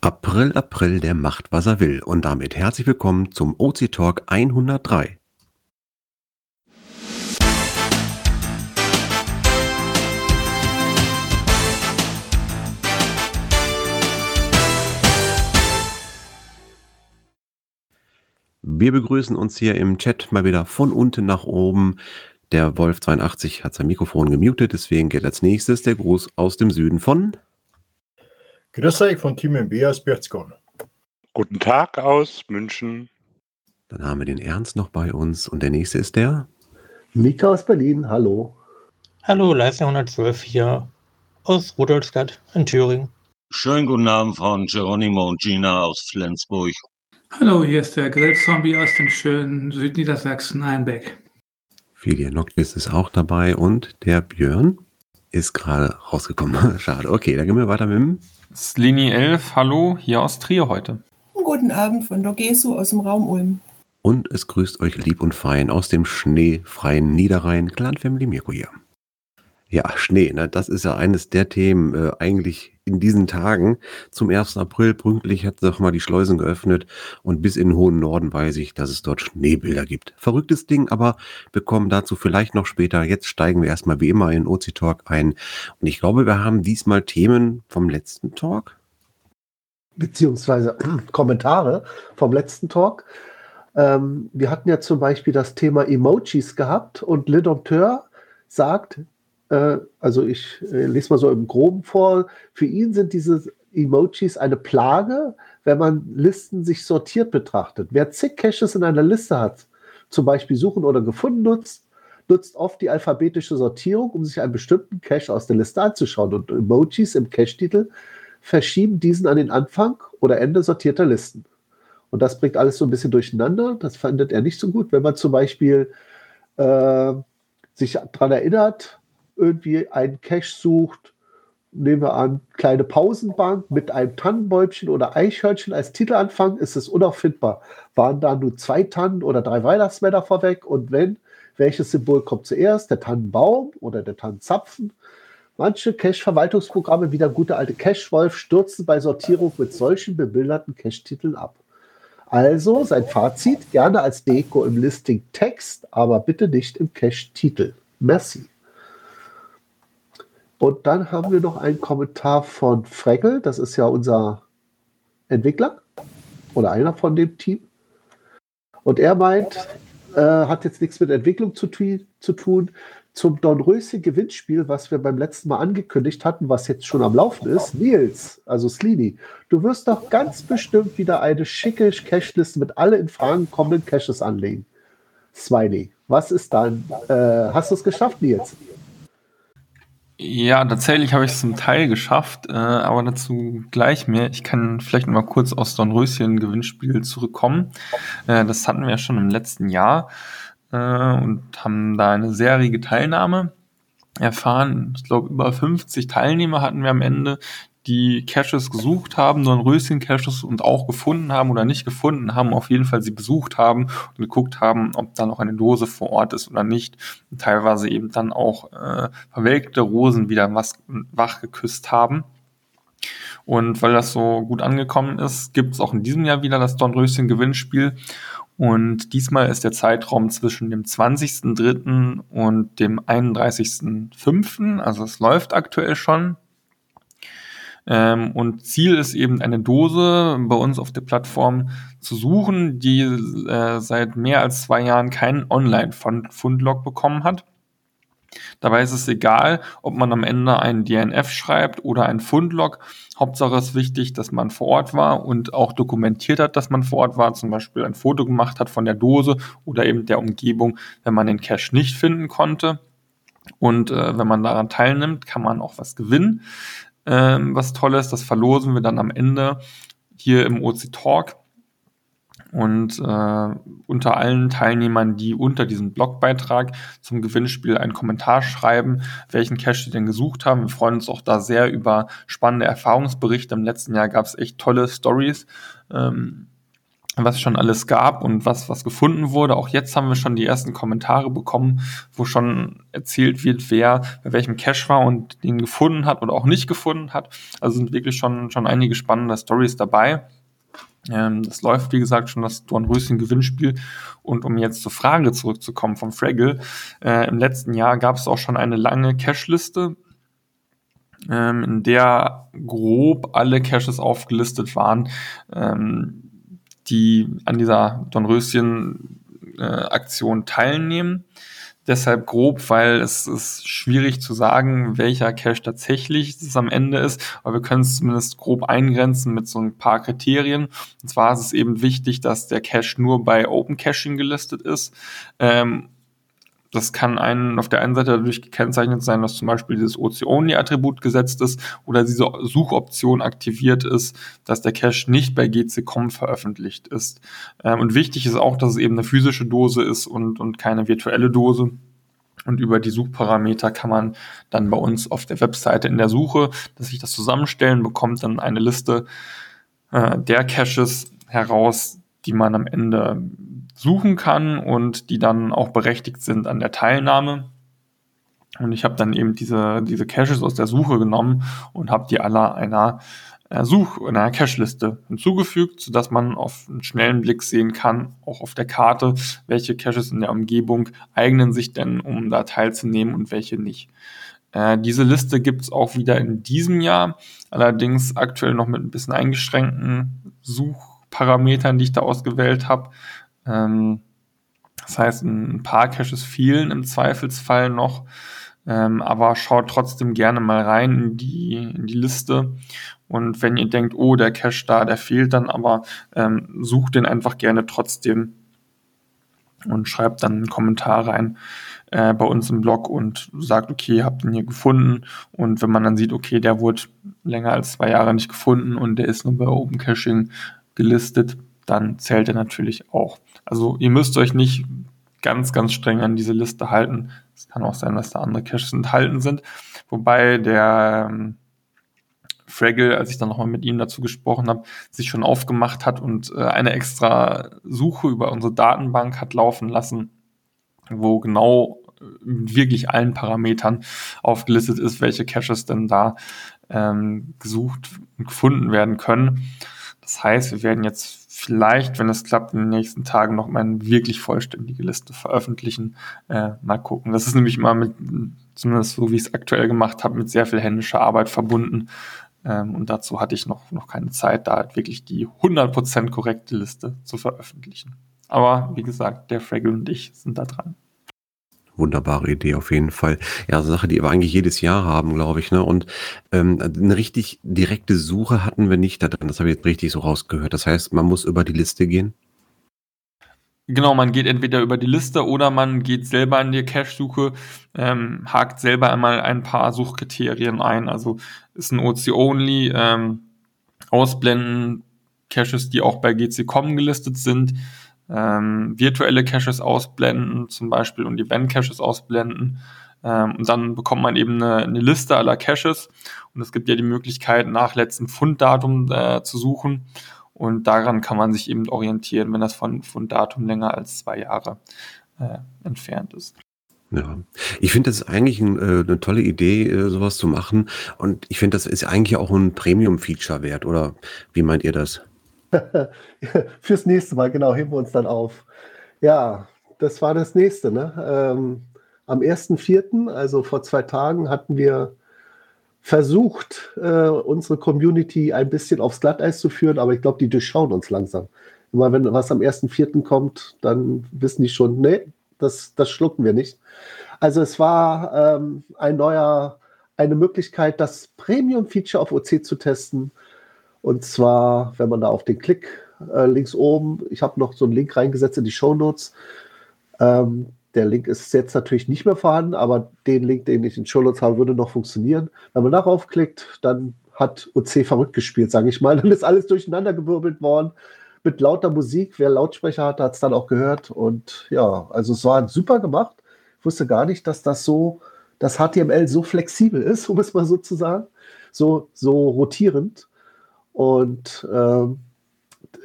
April, April, der macht, was er will. Und damit herzlich willkommen zum OC Talk 103. Wir begrüßen uns hier im Chat mal wieder von unten nach oben. Der Wolf82 hat sein Mikrofon gemutet, deswegen geht als nächstes der Gruß aus dem Süden von Grüß euch von Team MB aus Berchtesgaden. Guten Tag aus München. Dann haben wir den Ernst noch bei uns und der nächste ist der Mika aus Berlin, hallo. Hallo, Leistung 112 hier aus Rudolstadt in Thüringen. Schönen guten Abend von Geronimo und Gina aus Flensburg. Hallo, hier ist der Grillzombie aus dem schönen Südniedersachsen Einbeck. Filia Noctis ist auch dabei und der Björn ist gerade rausgekommen. Schade. Okay, dann gehen wir weiter mit dem Slini 11, hallo, hier aus Trier heute. Guten Abend von Dogesu aus dem Raum Ulm. Und es grüßt euch lieb und fein aus dem schneefreien Niederrhein, Clan Family Mirko hier. Ja, Schnee, ne? das ist ja eines der Themen äh, eigentlich in diesen Tagen. Zum 1. April pünktlich hat sich mal die Schleusen geöffnet und bis in den hohen Norden weiß ich, dass es dort Schneebilder gibt. Verrücktes Ding, aber wir kommen dazu vielleicht noch später. Jetzt steigen wir erstmal wie immer in OC Talk ein. Und ich glaube, wir haben diesmal Themen vom letzten Talk. Beziehungsweise Kommentare vom letzten Talk. Ähm, wir hatten ja zum Beispiel das Thema Emojis gehabt und Le Dompteur sagt, äh, also ich äh, lese mal so im Groben vor, für ihn sind diese Emojis eine Plage, wenn man Listen sich sortiert betrachtet. Wer zig Caches in einer Liste hat, zum Beispiel suchen oder gefunden nutzt, nutzt oft die alphabetische Sortierung, um sich einen bestimmten Cache aus der Liste anzuschauen. Und Emojis im Cache-Titel verschieben diesen an den Anfang oder Ende sortierter Listen. Und das bringt alles so ein bisschen durcheinander. Das findet er nicht so gut, wenn man zum Beispiel äh, sich daran erinnert, irgendwie einen Cache sucht, nehmen wir an, kleine Pausenbank mit einem Tannenbäumchen oder Eichhörnchen als Titelanfang, ist es unauffindbar. Waren da nur zwei Tannen oder drei Weihnachtsmänner vorweg? Und wenn, welches Symbol kommt zuerst? Der Tannenbaum oder der Tannenzapfen? Manche Cache-Verwaltungsprogramme wie der gute alte Cache-Wolf stürzen bei Sortierung mit solchen bebilderten Cache-Titeln ab. Also sein Fazit gerne als Deko im Listing Text, aber bitte nicht im Cache-Titel. Merci. Und dann haben wir noch einen Kommentar von Freckel, das ist ja unser Entwickler oder einer von dem Team. Und er meint, äh, hat jetzt nichts mit Entwicklung zu, zu tun. Zum Dornröschen Gewinnspiel, was wir beim letzten Mal angekündigt hatten, was jetzt schon am Laufen ist. Nils, also Slini, du wirst doch ganz bestimmt wieder eine schicke Cashliste mit alle in Fragen kommenden Caches anlegen. Smiley, was ist dann? Äh, hast du es geschafft, Nils? Ja, tatsächlich habe ich es zum Teil geschafft, äh, aber dazu gleich mehr. Ich kann vielleicht mal kurz aus Dornröschen Gewinnspiel zurückkommen. Äh, das hatten wir ja schon im letzten Jahr äh, und haben da eine sehr rege Teilnahme erfahren. Ich glaube, über 50 Teilnehmer hatten wir am Ende, die Caches gesucht haben, Dornröschen-Caches und auch gefunden haben oder nicht gefunden haben, auf jeden Fall sie besucht haben und geguckt haben, ob da noch eine Dose vor Ort ist oder nicht. Und teilweise eben dann auch äh, verwelkte Rosen wieder was, wach geküsst haben. Und weil das so gut angekommen ist, gibt es auch in diesem Jahr wieder das Dornröschen-Gewinnspiel. Und diesmal ist der Zeitraum zwischen dem 20.03. und dem 31.05. Also es läuft aktuell schon. Ähm, und Ziel ist eben eine Dose bei uns auf der Plattform zu suchen, die äh, seit mehr als zwei Jahren keinen Online-Fundlog bekommen hat. Dabei ist es egal, ob man am Ende einen DNF schreibt oder einen Fundlog. Hauptsache ist wichtig, dass man vor Ort war und auch dokumentiert hat, dass man vor Ort war, zum Beispiel ein Foto gemacht hat von der Dose oder eben der Umgebung, wenn man den Cache nicht finden konnte. Und äh, wenn man daran teilnimmt, kann man auch was gewinnen ähm, was Tolles. Das verlosen wir dann am Ende hier im OC Talk. Und äh, unter allen Teilnehmern, die unter diesem Blogbeitrag zum Gewinnspiel einen Kommentar schreiben, welchen Cache sie denn gesucht haben. Wir freuen uns auch da sehr über spannende Erfahrungsberichte. Im letzten Jahr gab es echt tolle Stories. Ähm, was schon alles gab und was, was gefunden wurde. Auch jetzt haben wir schon die ersten Kommentare bekommen, wo schon erzählt wird, wer bei welchem Cache war und den gefunden hat oder auch nicht gefunden hat. Also sind wirklich schon, schon einige spannende Stories dabei. Ähm, das läuft, wie gesagt, schon das Dornröschen-Gewinnspiel. Und um jetzt zur Frage zurückzukommen vom Fraggle, äh, im letzten Jahr gab es auch schon eine lange Cache-Liste, ähm, in der grob alle Caches aufgelistet waren. Ähm, die an dieser Dornröschen-Aktion teilnehmen. Deshalb grob, weil es ist schwierig zu sagen, welcher Cache tatsächlich das am Ende ist, aber wir können es zumindest grob eingrenzen mit so ein paar Kriterien. Und zwar ist es eben wichtig, dass der Cache nur bei Open Caching gelistet ist ähm, das kann einen auf der einen Seite dadurch gekennzeichnet sein, dass zum Beispiel dieses OC-Only-Attribut gesetzt ist oder diese Suchoption aktiviert ist, dass der Cache nicht bei GC.com veröffentlicht ist. Ähm, und wichtig ist auch, dass es eben eine physische Dose ist und, und keine virtuelle Dose. Und über die Suchparameter kann man dann bei uns auf der Webseite in der Suche, dass sich das zusammenstellen, bekommt dann eine Liste äh, der Caches heraus, die man am Ende suchen kann und die dann auch berechtigt sind an der Teilnahme. Und ich habe dann eben diese, diese Caches aus der Suche genommen und habe die alle einer Such- einer Cache-Liste hinzugefügt, sodass man auf einen schnellen Blick sehen kann, auch auf der Karte, welche Caches in der Umgebung eignen sich denn, um da teilzunehmen und welche nicht. Äh, diese Liste gibt's auch wieder in diesem Jahr, allerdings aktuell noch mit ein bisschen eingeschränkten Suchparametern, die ich da ausgewählt habe. Ähm, das heißt, ein paar Caches fehlen im Zweifelsfall noch, ähm, aber schaut trotzdem gerne mal rein in die, in die Liste. Und wenn ihr denkt, oh, der Cache da, der fehlt dann, aber ähm, sucht den einfach gerne trotzdem und schreibt dann einen Kommentar rein äh, bei uns im Blog und sagt, okay, habt ihn hier gefunden. Und wenn man dann sieht, okay, der wurde länger als zwei Jahre nicht gefunden und der ist nur bei Open Caching gelistet, dann zählt er natürlich auch. Also ihr müsst euch nicht ganz, ganz streng an diese Liste halten. Es kann auch sein, dass da andere Caches enthalten sind. Wobei der ähm, Fraggle, als ich dann nochmal mit ihm dazu gesprochen habe, sich schon aufgemacht hat und äh, eine extra Suche über unsere Datenbank hat laufen lassen, wo genau äh, wirklich allen Parametern aufgelistet ist, welche Caches denn da ähm, gesucht und gefunden werden können. Das heißt, wir werden jetzt vielleicht, wenn es klappt, in den nächsten Tagen noch mal eine wirklich vollständige Liste veröffentlichen. Äh, mal gucken. Das ist nämlich immer mit, zumindest so wie ich es aktuell gemacht habe, mit sehr viel händischer Arbeit verbunden. Ähm, und dazu hatte ich noch, noch keine Zeit, da halt wirklich die 100% korrekte Liste zu veröffentlichen. Aber wie gesagt, der Fraggle und ich sind da dran. Wunderbare Idee auf jeden Fall. Ja, so Sache, die wir eigentlich jedes Jahr haben, glaube ich. Ne? Und ähm, eine richtig direkte Suche hatten wir nicht da drin. Das habe ich jetzt richtig so rausgehört. Das heißt, man muss über die Liste gehen. Genau, man geht entweder über die Liste oder man geht selber in die Cache-Suche, ähm, hakt selber einmal ein paar Suchkriterien ein. Also ist ein OC-Only, ähm, ausblenden, Caches, die auch bei GC.com gelistet sind, ähm, virtuelle Caches ausblenden, zum Beispiel und Event-Caches ausblenden. Ähm, und dann bekommt man eben eine, eine, Liste aller Caches. Und es gibt ja die Möglichkeit, nach letztem Funddatum äh, zu suchen. Und daran kann man sich eben orientieren, wenn das von Funddatum länger als zwei Jahre äh, entfernt ist. Ja, ich finde, das eigentlich ein, äh, eine tolle Idee, äh, sowas zu machen. Und ich finde, das ist eigentlich auch ein Premium-Feature wert. Oder wie meint ihr das? Fürs nächste Mal, genau, heben wir uns dann auf. Ja, das war das nächste. Ne? Ähm, am 1.4., also vor zwei Tagen, hatten wir versucht, äh, unsere Community ein bisschen aufs Glatteis zu führen, aber ich glaube, die durchschauen uns langsam. Immer wenn was am 1.4. kommt, dann wissen die schon, nee, das, das schlucken wir nicht. Also es war ähm, ein neuer, eine Möglichkeit, das Premium-Feature auf OC zu testen und zwar, wenn man da auf den Klick äh, links oben, ich habe noch so einen Link reingesetzt in die Show Notes. Ähm, der Link ist jetzt natürlich nicht mehr vorhanden, aber den Link, den ich in Show Notes habe, würde noch funktionieren. Wenn man darauf klickt, dann hat OC verrückt gespielt, sage ich mal. Dann ist alles durcheinander gewirbelt worden mit lauter Musik. Wer Lautsprecher hat, hat es dann auch gehört. Und ja, also es war super gemacht. Ich wusste gar nicht, dass das so, das HTML so flexibel ist, um es mal so zu sagen. So, so rotierend. Und ähm,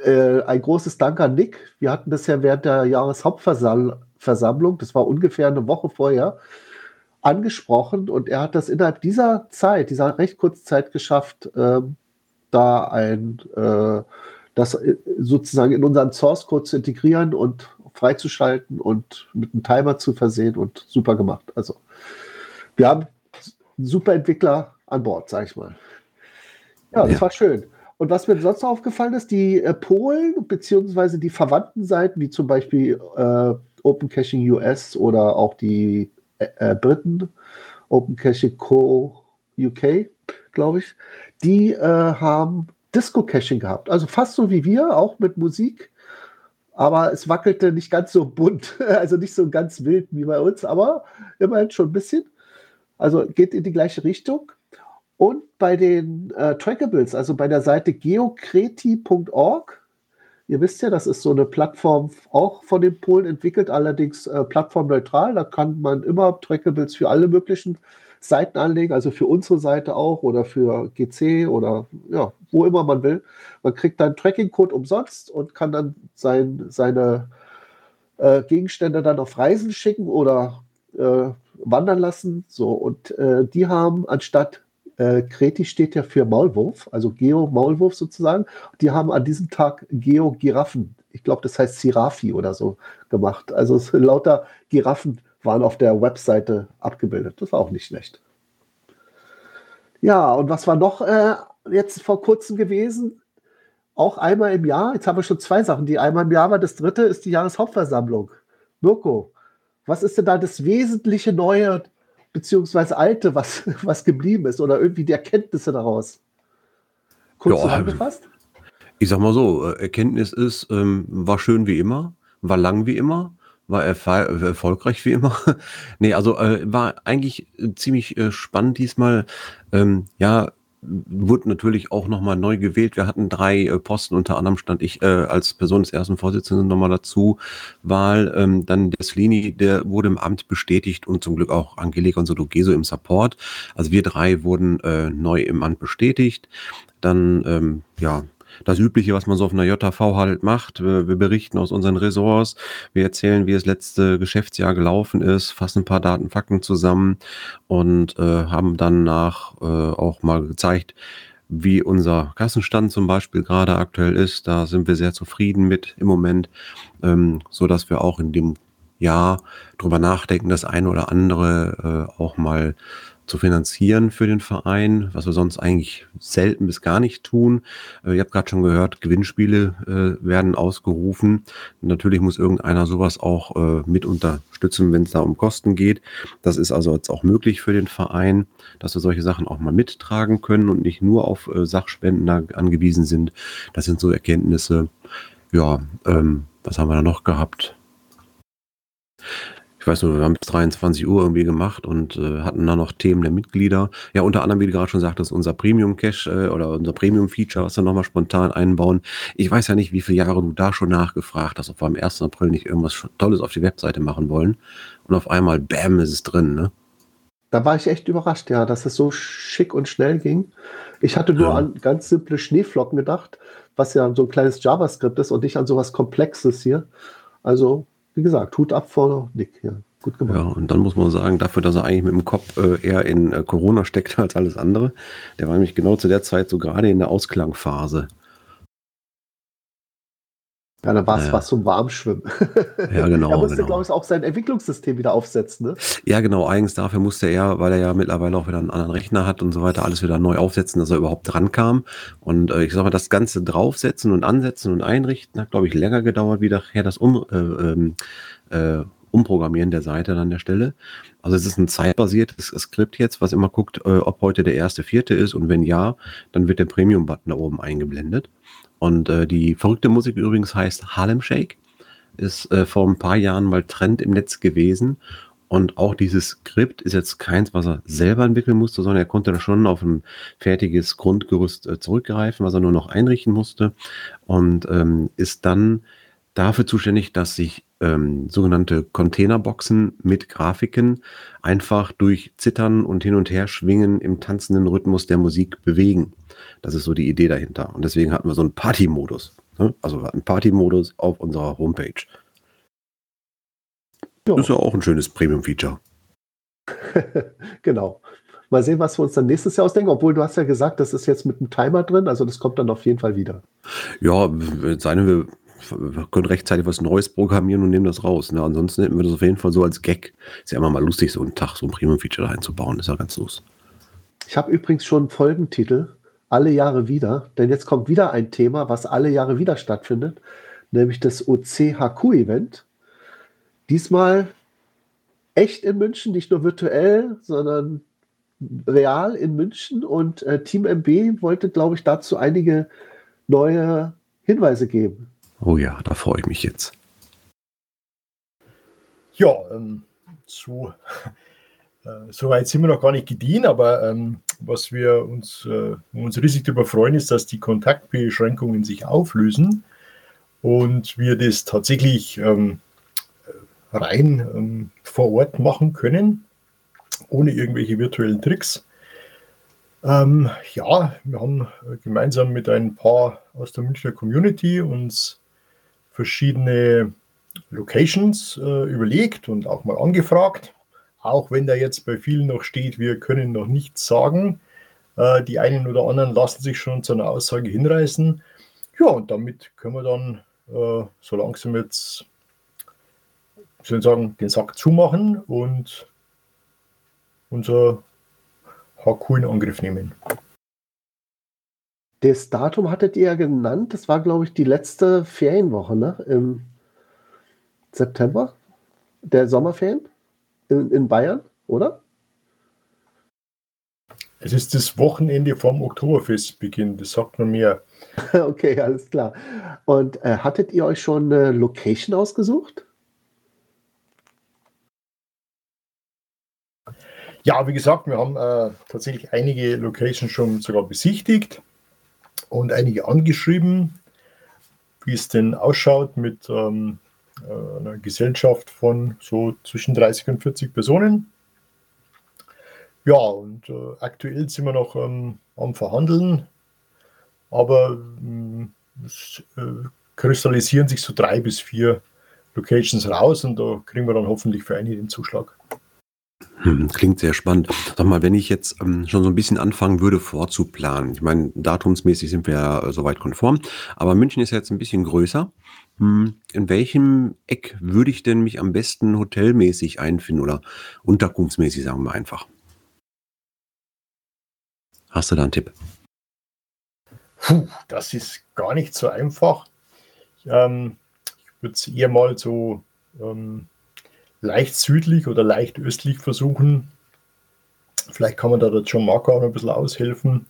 äh, ein großes Dank an Nick. Wir hatten das ja während der Jahreshauptversammlung, das war ungefähr eine Woche vorher, angesprochen und er hat das innerhalb dieser Zeit, dieser recht kurzen Zeit geschafft, ähm, da ein, äh, das äh, sozusagen in unseren Source Code zu integrieren und freizuschalten und mit einem Timer zu versehen und super gemacht. Also wir haben einen super Entwickler an Bord, sag ich mal. Ja, das Ja. war schön. Und was mir sonst noch aufgefallen ist, die äh, Polen beziehungsweise die verwandten Seiten, wie zum Beispiel äh, Open Caching US oder auch die äh, äh, Briten, Open Caching Co. UK, glaube ich, die äh, haben Disco-Caching gehabt. Also fast so wie wir, auch mit Musik. Aber es wackelte nicht ganz so bunt, also nicht so ganz wild wie bei uns, aber immerhin schon ein bisschen. Also geht in die gleiche Richtung. Und bei den äh, Trackables, also bei der Seite geokreti.org, ihr wisst ja, das ist so eine Plattform auch von den Polen entwickelt, allerdings äh, plattformneutral. Da kann man immer Trackables für alle möglichen Seiten anlegen, also für unsere Seite auch oder für GC oder ja, wo immer man will. Man kriegt dann Tracking-Code umsonst und kann dann sein, seine äh, Gegenstände dann auf Reisen schicken oder äh, wandern lassen. So, und äh, die haben anstatt äh, Kreti steht ja für Maulwurf, also Geo-Maulwurf sozusagen. Die haben an diesem Tag Geo-Giraffen, ich glaube, das heißt Sirafi oder so, gemacht. Also es, lauter Giraffen waren auf der Webseite abgebildet. Das war auch nicht schlecht. Ja, und was war noch äh, jetzt vor kurzem gewesen? Auch einmal im Jahr, jetzt haben wir schon zwei Sachen, die einmal im Jahr war. Das dritte ist die Jahreshauptversammlung. Mirko, was ist denn da das wesentliche Neue beziehungsweise Alte, was, was geblieben ist oder irgendwie die Erkenntnisse daraus? Kurz zusammengefasst? Ich sag mal so, äh, Erkenntnis ist, ähm, war schön wie immer, war lang wie immer, war erfa- äh, erfolgreich wie immer. nee, also äh, war eigentlich äh, ziemlich äh, spannend diesmal. Ähm, ja, wurde natürlich auch nochmal neu gewählt. Wir hatten drei äh, Posten, unter anderem stand ich äh, als Person des ersten Vorsitzenden nochmal dazu. Wahl, ähm, dann der Slini, der wurde im Amt bestätigt und zum Glück auch Angelika und Sodogeso im Support. Also wir drei wurden äh, neu im Amt bestätigt. Dann, ähm, ja, das Übliche, was man so auf einer JV halt macht. Wir, wir berichten aus unseren Ressorts, wir erzählen, wie das letzte Geschäftsjahr gelaufen ist, fassen ein paar Daten, Fakten zusammen und äh, haben dann nach äh, auch mal gezeigt, wie unser Kassenstand zum Beispiel gerade aktuell ist. Da sind wir sehr zufrieden mit im Moment, ähm, so dass wir auch in dem Jahr drüber nachdenken, das eine oder andere äh, auch mal zu finanzieren für den Verein, was wir sonst eigentlich selten bis gar nicht tun. Äh, ihr habt gerade schon gehört, Gewinnspiele äh, werden ausgerufen. Natürlich muss irgendeiner sowas auch äh, mit unterstützen, wenn es da um Kosten geht. Das ist also jetzt auch möglich für den Verein, dass wir solche Sachen auch mal mittragen können und nicht nur auf äh, Sachspenden angewiesen sind. Das sind so Erkenntnisse. Ja, ähm, was haben wir da noch gehabt? Ich weiß nur, wir haben bis 23 Uhr irgendwie gemacht und äh, hatten dann noch Themen der Mitglieder. Ja, unter anderem, wie du gerade schon sagtest, unser Premium Cache äh, oder unser Premium Feature, was wir nochmal spontan einbauen. Ich weiß ja nicht, wie viele Jahre du da schon nachgefragt hast, ob wir am 1. April nicht irgendwas Tolles auf die Webseite machen wollen. Und auf einmal, bam, ist es drin, ne? Da war ich echt überrascht, ja, dass es so schick und schnell ging. Ich hatte nur Ja. an ganz simple Schneeflocken gedacht, was ja so ein kleines JavaScript ist und nicht an sowas Komplexes hier. Also, wie gesagt, Hut ab vor Nick hier. Gut gemacht. Ja, und dann muss man sagen, dafür, dass er eigentlich mit dem Kopf äh, eher in äh, Corona steckt als alles andere, der war nämlich genau zu der Zeit so gerade in der Ausklangphase. Ja, dann war es Naja. was zum Warmschwimmen. Ja, genau, er musste, genau. glaube ich, auch sein Entwicklungssystem wieder aufsetzen. Ne? Ja, genau. Eigens dafür musste er, weil er ja mittlerweile auch wieder einen anderen Rechner hat und so weiter, alles wieder neu aufsetzen, dass er überhaupt dran kam. Und äh, ich sag mal, das Ganze draufsetzen und ansetzen und einrichten hat, glaube ich, länger gedauert, wie nachher das um, äh, ähm, äh, Umprogrammieren der Seite an der Stelle. Also es ist ein zeitbasiertes Skript jetzt, was immer guckt, äh, ob heute der erste, vierte ist und wenn ja, dann wird der Premium-Button da oben eingeblendet. Und äh, die verrückte Musik übrigens heißt Harlem Shake ist äh, vor ein paar Jahren mal Trend im Netz gewesen. Und auch dieses Skript ist jetzt keins, was er selber entwickeln musste, sondern er konnte da schon auf ein fertiges Grundgerüst äh, zurückgreifen, was er nur noch einrichten musste. Und ähm, ist dann dafür zuständig, dass sich ähm, sogenannte Containerboxen mit Grafiken einfach durch Zittern und hin und her schwingen im tanzenden Rhythmus der Musik bewegen. Das ist so die Idee dahinter. Und deswegen hatten wir so einen Party-Modus. Ne? Also wir hatten Party-Modus auf unserer Homepage. Ja. Das ist ja auch ein schönes Premium-Feature. genau. Mal sehen, was wir uns dann nächstes Jahr ausdenken. Obwohl du hast ja gesagt, das ist jetzt mit einem Timer drin, also das kommt dann auf jeden Fall wieder. Ja, seine wir wir können rechtzeitig was Neues programmieren und nehmen das raus. Ne? Ansonsten hätten wir das auf jeden Fall so als Gag. Ist ja immer mal lustig, so einen Tag so ein Premium-Feature einzubauen. Ist ja ganz los. Ich habe übrigens schon einen Folgentitel, alle Jahre wieder, denn jetzt kommt wieder ein Thema, was alle Jahre wieder stattfindet, nämlich das OCHQ-Event. Diesmal echt in München, nicht nur virtuell, sondern real in München und äh, Team MB wollte, glaube ich, dazu einige neue Hinweise geben. Oh ja, da freue ich mich jetzt. Ja, ähm, so, äh, so weit sind wir noch gar nicht gediehen, aber ähm, was wir uns, äh, uns riesig darüber freuen, ist, dass die Kontaktbeschränkungen sich auflösen und wir das tatsächlich ähm, rein ähm, vor Ort machen können, ohne irgendwelche virtuellen Tricks. Ähm, ja, wir haben äh, gemeinsam mit ein paar aus der Münchner Community uns verschiedene Locations äh, überlegt und auch mal angefragt. Auch wenn da jetzt bei vielen noch steht, wir können noch nichts sagen. Äh, die einen oder anderen lassen sich schon zu einer Aussage hinreißen. Ja, und damit können wir dann äh, so langsam jetzt soll ich sagen, den Sack zumachen und unser HQ in Angriff nehmen. Das Datum hattet ihr ja genannt. Das war, glaube ich, die letzte Ferienwoche, ne? Im September? Der Sommerferien? In, in Bayern, oder? Es ist das Wochenende vom Oktoberfestbeginn, das sagt man mehr. okay, alles klar. Und äh, hattet ihr euch schon eine Location ausgesucht? Ja, wie gesagt, wir haben äh, tatsächlich einige Locations schon sogar besichtigt und einige angeschrieben, wie es denn ausschaut mit ähm, äh, einer Gesellschaft von so zwischen 30 und 40 Personen. Ja, und äh, aktuell sind wir noch ähm, am Verhandeln, aber ähm, es äh, kristallisieren sich so drei bis vier Locations raus und da kriegen wir dann hoffentlich für einige den Zuschlag. Hm, klingt sehr spannend. Sag mal, wenn ich jetzt ähm, schon so ein bisschen anfangen würde, vorzuplanen. Ich meine, datumsmäßig sind wir ja äh, soweit konform, aber München ist ja jetzt ein bisschen größer. Hm, in welchem Eck würde ich denn mich am besten hotelmäßig einfinden oder unterkunftsmäßig, sagen wir einfach? Hast du da einen Tipp? Puh, das ist gar nicht so einfach. Ähm, ich würde es eher mal so ähm, leicht südlich oder leicht östlich versuchen. Vielleicht kann man da der John Marco auch noch ein bisschen aushelfen.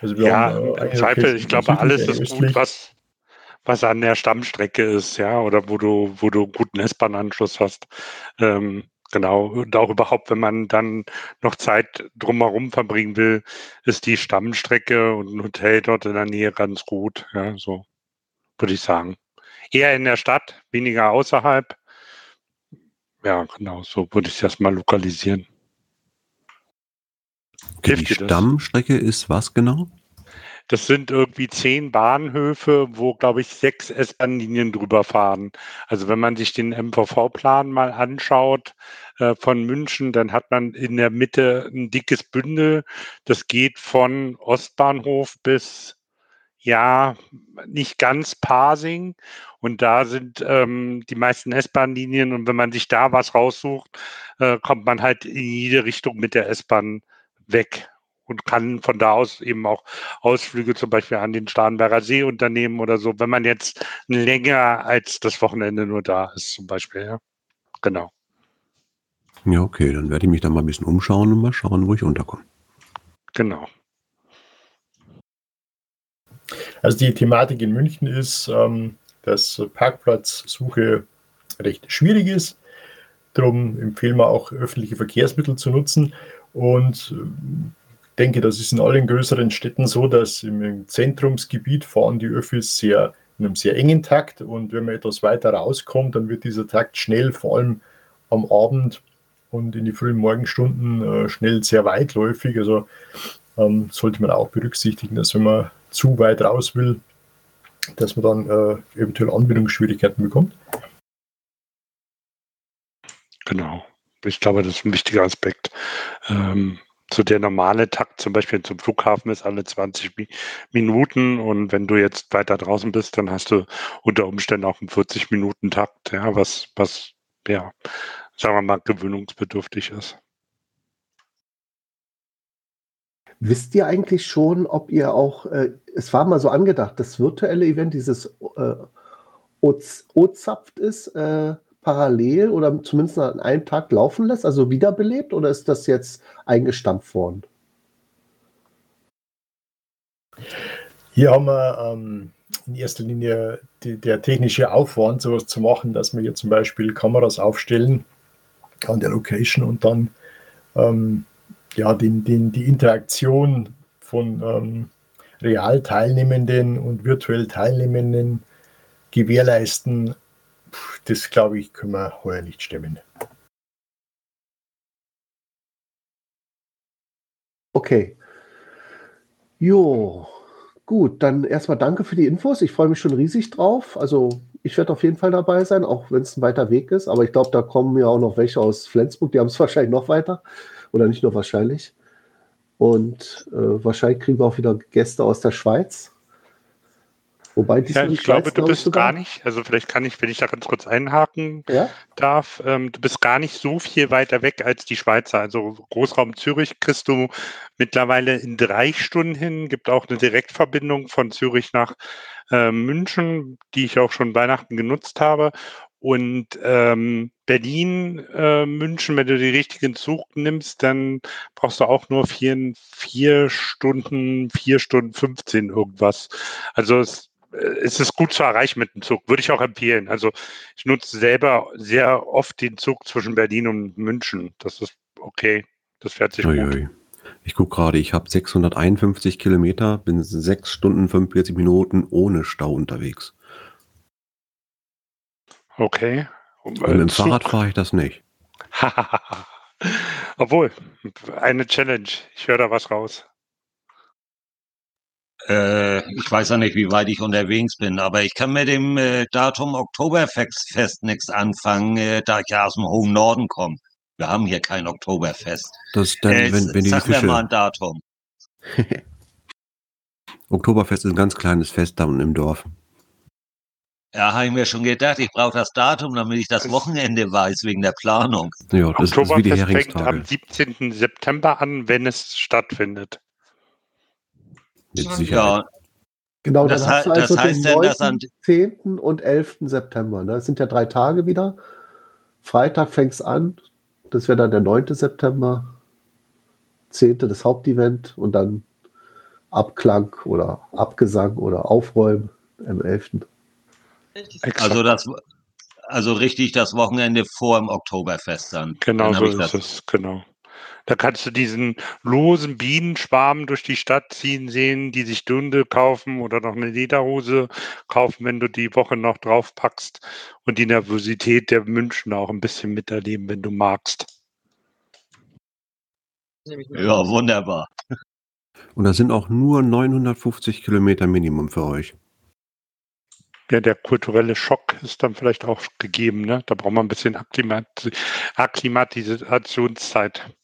Also ja, haben, äh, im Zweifel, ich glaube, alles ist östlich. gut, was, was an der Stammstrecke ist, ja, oder wo du, wo du guten S-Bahn-Anschluss hast. Ähm, genau, und auch überhaupt, wenn man dann noch Zeit drumherum verbringen will, ist die Stammstrecke und ein Hotel dort in der Nähe ganz gut, ja, so würde ich sagen. Eher in der Stadt, weniger außerhalb. Ja, genau, so würde ich das mal lokalisieren. Okay, die Stammstrecke ist was genau? Das sind irgendwie zehn Bahnhöfe, wo, glaube ich, sechs S-Bahn-Linien drüber fahren. Also wenn man sich den MVV-Plan mal anschaut äh, von München, dann hat man in der Mitte ein dickes Bündel. Das geht von Ostbahnhof bis ja, nicht ganz Parsing. Und da sind ähm, die meisten S-Bahn-Linien. Und wenn man sich da was raussucht, äh, kommt man halt in jede Richtung mit der S-Bahn weg und kann von da aus eben auch Ausflüge zum Beispiel an den Starnberger See unternehmen oder so, wenn man jetzt länger als das Wochenende nur da ist, zum Beispiel. Ja. Genau. Ja, okay, dann werde ich mich da mal ein bisschen umschauen und mal schauen, wo ich unterkomme. Genau. Also die Thematik in München ist, ähm, dass Parkplatzsuche recht schwierig ist. Darum empfehlen wir auch öffentliche Verkehrsmittel zu nutzen und äh, denke, das ist in allen größeren Städten so, dass im Zentrumsgebiet fahren die Öffis sehr in einem sehr engen Takt und wenn man etwas weiter rauskommt, dann wird dieser Takt schnell, vor allem am Abend und in die frühen Morgenstunden äh, schnell sehr weitläufig. Also ähm, sollte man auch berücksichtigen, dass wenn man zu weit raus will, dass man dann äh, eventuell Anbindungsschwierigkeiten bekommt. Genau. Ich glaube, das ist ein wichtiger Aspekt. Ähm, so der normale Takt zum Beispiel zum Flughafen ist alle 20 Mi Minuten und wenn du jetzt weiter draußen bist, dann hast du unter Umständen auch einen 40-Minuten-Takt, ja, was, was, ja, sagen wir mal, gewöhnungsbedürftig ist. Wisst ihr eigentlich schon, ob ihr auch, äh, es war mal so angedacht, das virtuelle Event, dieses äh, Ozapft ist, äh, parallel oder zumindest an einem Tag laufen lässt, also wiederbelebt, oder ist das jetzt eingestampft worden? Hier haben wir ähm, in erster Linie die, der technische Aufwand, sowas zu machen, dass wir hier zum Beispiel Kameras aufstellen an der Location und dann ähm, ja, den, den, die Interaktion von ähm, real Teilnehmenden und virtuell Teilnehmenden gewährleisten, das glaube ich, können wir heuer nicht stemmen. Okay. Jo, gut, dann erstmal danke für die Infos. Ich freue mich schon riesig drauf. Also ich werde auf jeden Fall dabei sein, auch wenn es ein weiter Weg ist. Aber ich glaube, da kommen ja auch noch welche aus Flensburg, die haben es wahrscheinlich noch weiter. Oder nicht nur wahrscheinlich. Und äh, wahrscheinlich kriegen wir auch wieder Gäste aus der Schweiz. Wobei ja, ich glaube, du bist gar nicht, also vielleicht kann ich, wenn ich da ganz kurz einhaken ja? darf, ähm, du bist gar nicht so viel weiter weg als die Schweizer. Also Großraum Zürich kriegst du mittlerweile in drei Stunden hin, gibt auch eine Direktverbindung von Zürich nach äh, München, die ich auch schon Weihnachten genutzt habe. Und ähm, Berlin, äh, München, wenn du den richtigen Zug nimmst, dann brauchst du auch nur vier, vier Stunden, vier Stunden 15 irgendwas. Also es, es ist gut zu erreichen mit dem Zug, würde ich auch empfehlen. Also ich nutze selber sehr oft den Zug zwischen Berlin und München. Das ist okay. Das fährt sich ui, gut. Ui. Ich gucke gerade, ich habe 651 Kilometer, bin sechs Stunden 45 Minuten ohne Stau unterwegs. Okay. Und mit dem Fahrrad fahre ich das nicht. Obwohl, eine Challenge. Ich höre da was raus. Äh, ich weiß ja nicht, wie weit ich unterwegs bin, aber ich kann mit dem äh, Datum Oktoberfest nichts anfangen, äh, da ich ja aus dem hohen Norden komme. Wir haben hier kein Oktoberfest. Das dann, äh, wenn, wenn sag mir mal ein Datum. Oktoberfest ist ein ganz kleines Fest da unten im Dorf. Ja, habe ich mir schon gedacht, ich brauche das Datum, damit ich das Wochenende weiß, wegen der Planung. Ja, das ist wie die fängt am 17. September an, wenn es stattfindet. Mit Sicherheit. Ja. Genau, das, dann hast du also das heißt den 9., denn, an 10. und 11. September. Ne? Das sind ja drei Tage wieder. Freitag fängt es an. Das wäre dann der 9. September. 10. das Hauptevent und dann Abklang oder Abgesang oder Aufräumen am 11. Also das, also richtig das Wochenende vor dem Oktoberfest dann. Genau dann so ist es, genau. Da kannst du diesen losen Bienenschwarm durch die Stadt ziehen sehen, die sich Dunde kaufen oder noch eine Lederhose kaufen, wenn du die Woche noch drauf packst und die Nervosität der München auch ein bisschen miterleben, wenn du magst. Ja, wunderbar. Und das sind auch nur 950 Kilometer Minimum für euch ja, der kulturelle Schock ist dann vielleicht auch gegeben. Ne? Da braucht man ein bisschen Akklimat Akklimatisationszeit.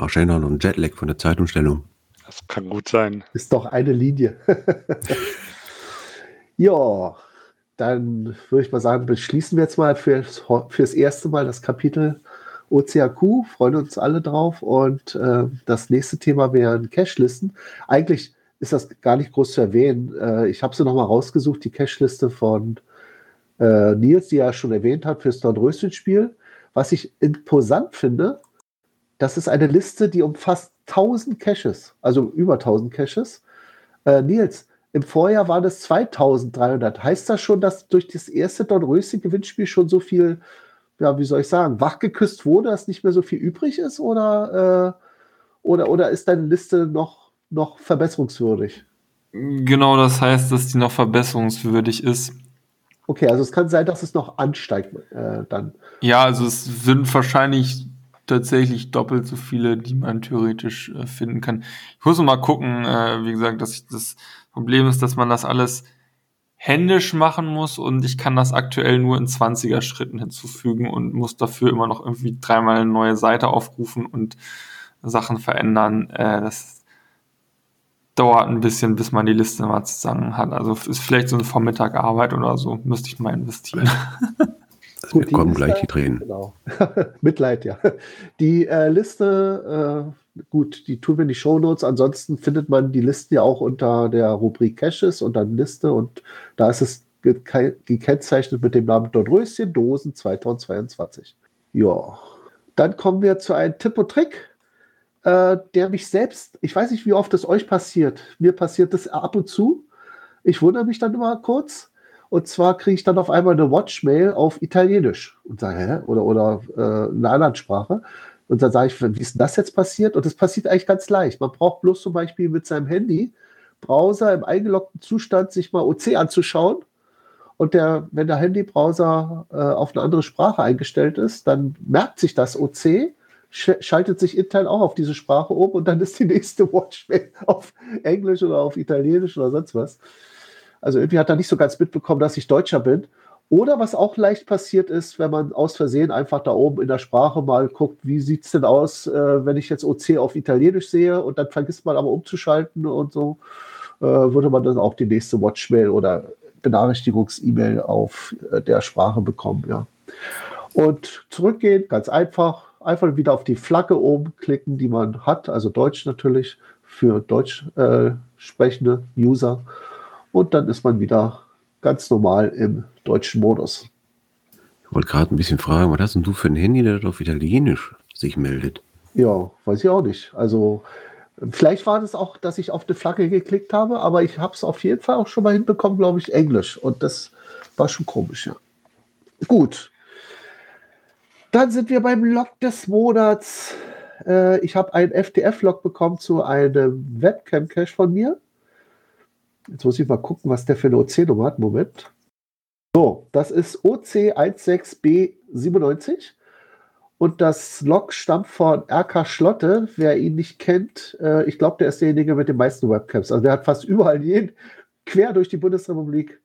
Wahrscheinlich noch ein Jetlag von der Zeitumstellung. Das kann gut sein. Ist doch eine Linie. ja, dann würde ich mal sagen, beschließen wir jetzt mal fürs, fürs erste Mal das Kapitel OCAQ. Freuen uns alle drauf. Und äh, das nächste Thema wären Cashlisten. Eigentlich ist das gar nicht groß zu erwähnen. Äh, ich habe sie nochmal rausgesucht, die Cache-Liste von äh, Nils, die er schon erwähnt hat fürs Dornröschen-Spiel. Was ich imposant finde, das ist eine Liste, die umfasst 1000 Caches, also über 1000 Caches. Äh, Nils, im Vorjahr waren es 2300. Heißt das schon, dass durch das erste Dornröschen-Gewinnspiel schon so viel, ja, wie soll ich sagen, wachgeküsst wurde, dass nicht mehr so viel übrig ist? Oder, äh, oder, oder ist deine Liste noch noch verbesserungswürdig. Genau, das heißt, dass die noch verbesserungswürdig ist. Okay, also es kann sein, dass es noch ansteigt äh, dann. Ja, also es sind wahrscheinlich tatsächlich doppelt so viele, die man theoretisch äh, finden kann. Ich muss mal gucken, äh, wie gesagt, dass ich, das Problem ist, dass man das alles händisch machen muss und ich kann das aktuell nur in 20er Schritten hinzufügen und muss dafür immer noch irgendwie dreimal eine neue Seite aufrufen und Sachen verändern. Äh, das dauert ein bisschen, bis man die Liste mal zusammen hat. Also ist vielleicht so eine Vormittagarbeit oder so, müsste ich mal investieren. Gut, kommen gleich die Tränen. Genau. Mitleid, ja. Die äh, Liste, äh, gut, die tun wir in die Shownotes. Ansonsten findet man die Listen ja auch unter der Rubrik Caches und dann Liste und da ist es gekennzeichnet mit dem Namen Dornröschen Dosen 2022. Ja. Dann kommen wir zu einem Tipp und Trick, äh, der mich selbst, ich weiß nicht, wie oft es euch passiert. Mir passiert das ab und zu. Ich wundere mich dann immer kurz und zwar kriege ich dann auf einmal eine Watchmail auf Italienisch und sage, hä? Oder, oder äh, in einer anderen Sprache. Und dann sage ich, wie ist denn das jetzt passiert? Und das passiert eigentlich ganz leicht. Man braucht bloß zum Beispiel mit seinem Handy, Browser im eingeloggten Zustand sich mal OC anzuschauen. Und der, wenn der Handybrowser äh, auf eine andere Sprache eingestellt ist, dann merkt sich das OC, sch schaltet sich intern auch auf diese Sprache um und dann ist die nächste Watchmail auf Englisch oder auf Italienisch oder sonst was. Also irgendwie hat er nicht so ganz mitbekommen, dass ich Deutscher bin. Oder was auch leicht passiert ist, wenn man aus Versehen einfach da oben in der Sprache mal guckt, wie sieht es denn aus, äh, wenn ich jetzt OC auf Italienisch sehe und dann vergisst man aber umzuschalten und so, äh, würde man dann auch die nächste Watchmail oder Benachrichtigungs-E-Mail auf äh, der Sprache bekommen, ja. Und zurückgehen, ganz einfach, einfach wieder auf die Flagge oben klicken, die man hat, also Deutsch natürlich für deutsch äh, sprechende User und dann ist man wieder ganz normal im deutschen Modus. Ich wollte gerade ein bisschen fragen, was hast denn du für ein Handy, das auf Italienisch sich meldet? Ja, weiß ich auch nicht. Also vielleicht war das auch, dass ich auf eine Flagge geklickt habe, aber ich habe es auf jeden Fall auch schon mal hinbekommen, glaube ich, Englisch. Und das war schon komisch, ja. Gut. Dann sind wir beim Log des Monats. Äh, ich habe einen FTF-Log bekommen zu einem Webcam-Cache von mir. Jetzt muss ich mal gucken, was der für eine OC-Nummer hat. Moment. So, das ist OC16B97 und das Log stammt von RK Schlotte. Wer ihn nicht kennt, äh, ich glaube, der ist derjenige mit den meisten Webcams. Also der hat fast überall jeden, quer durch die Bundesrepublik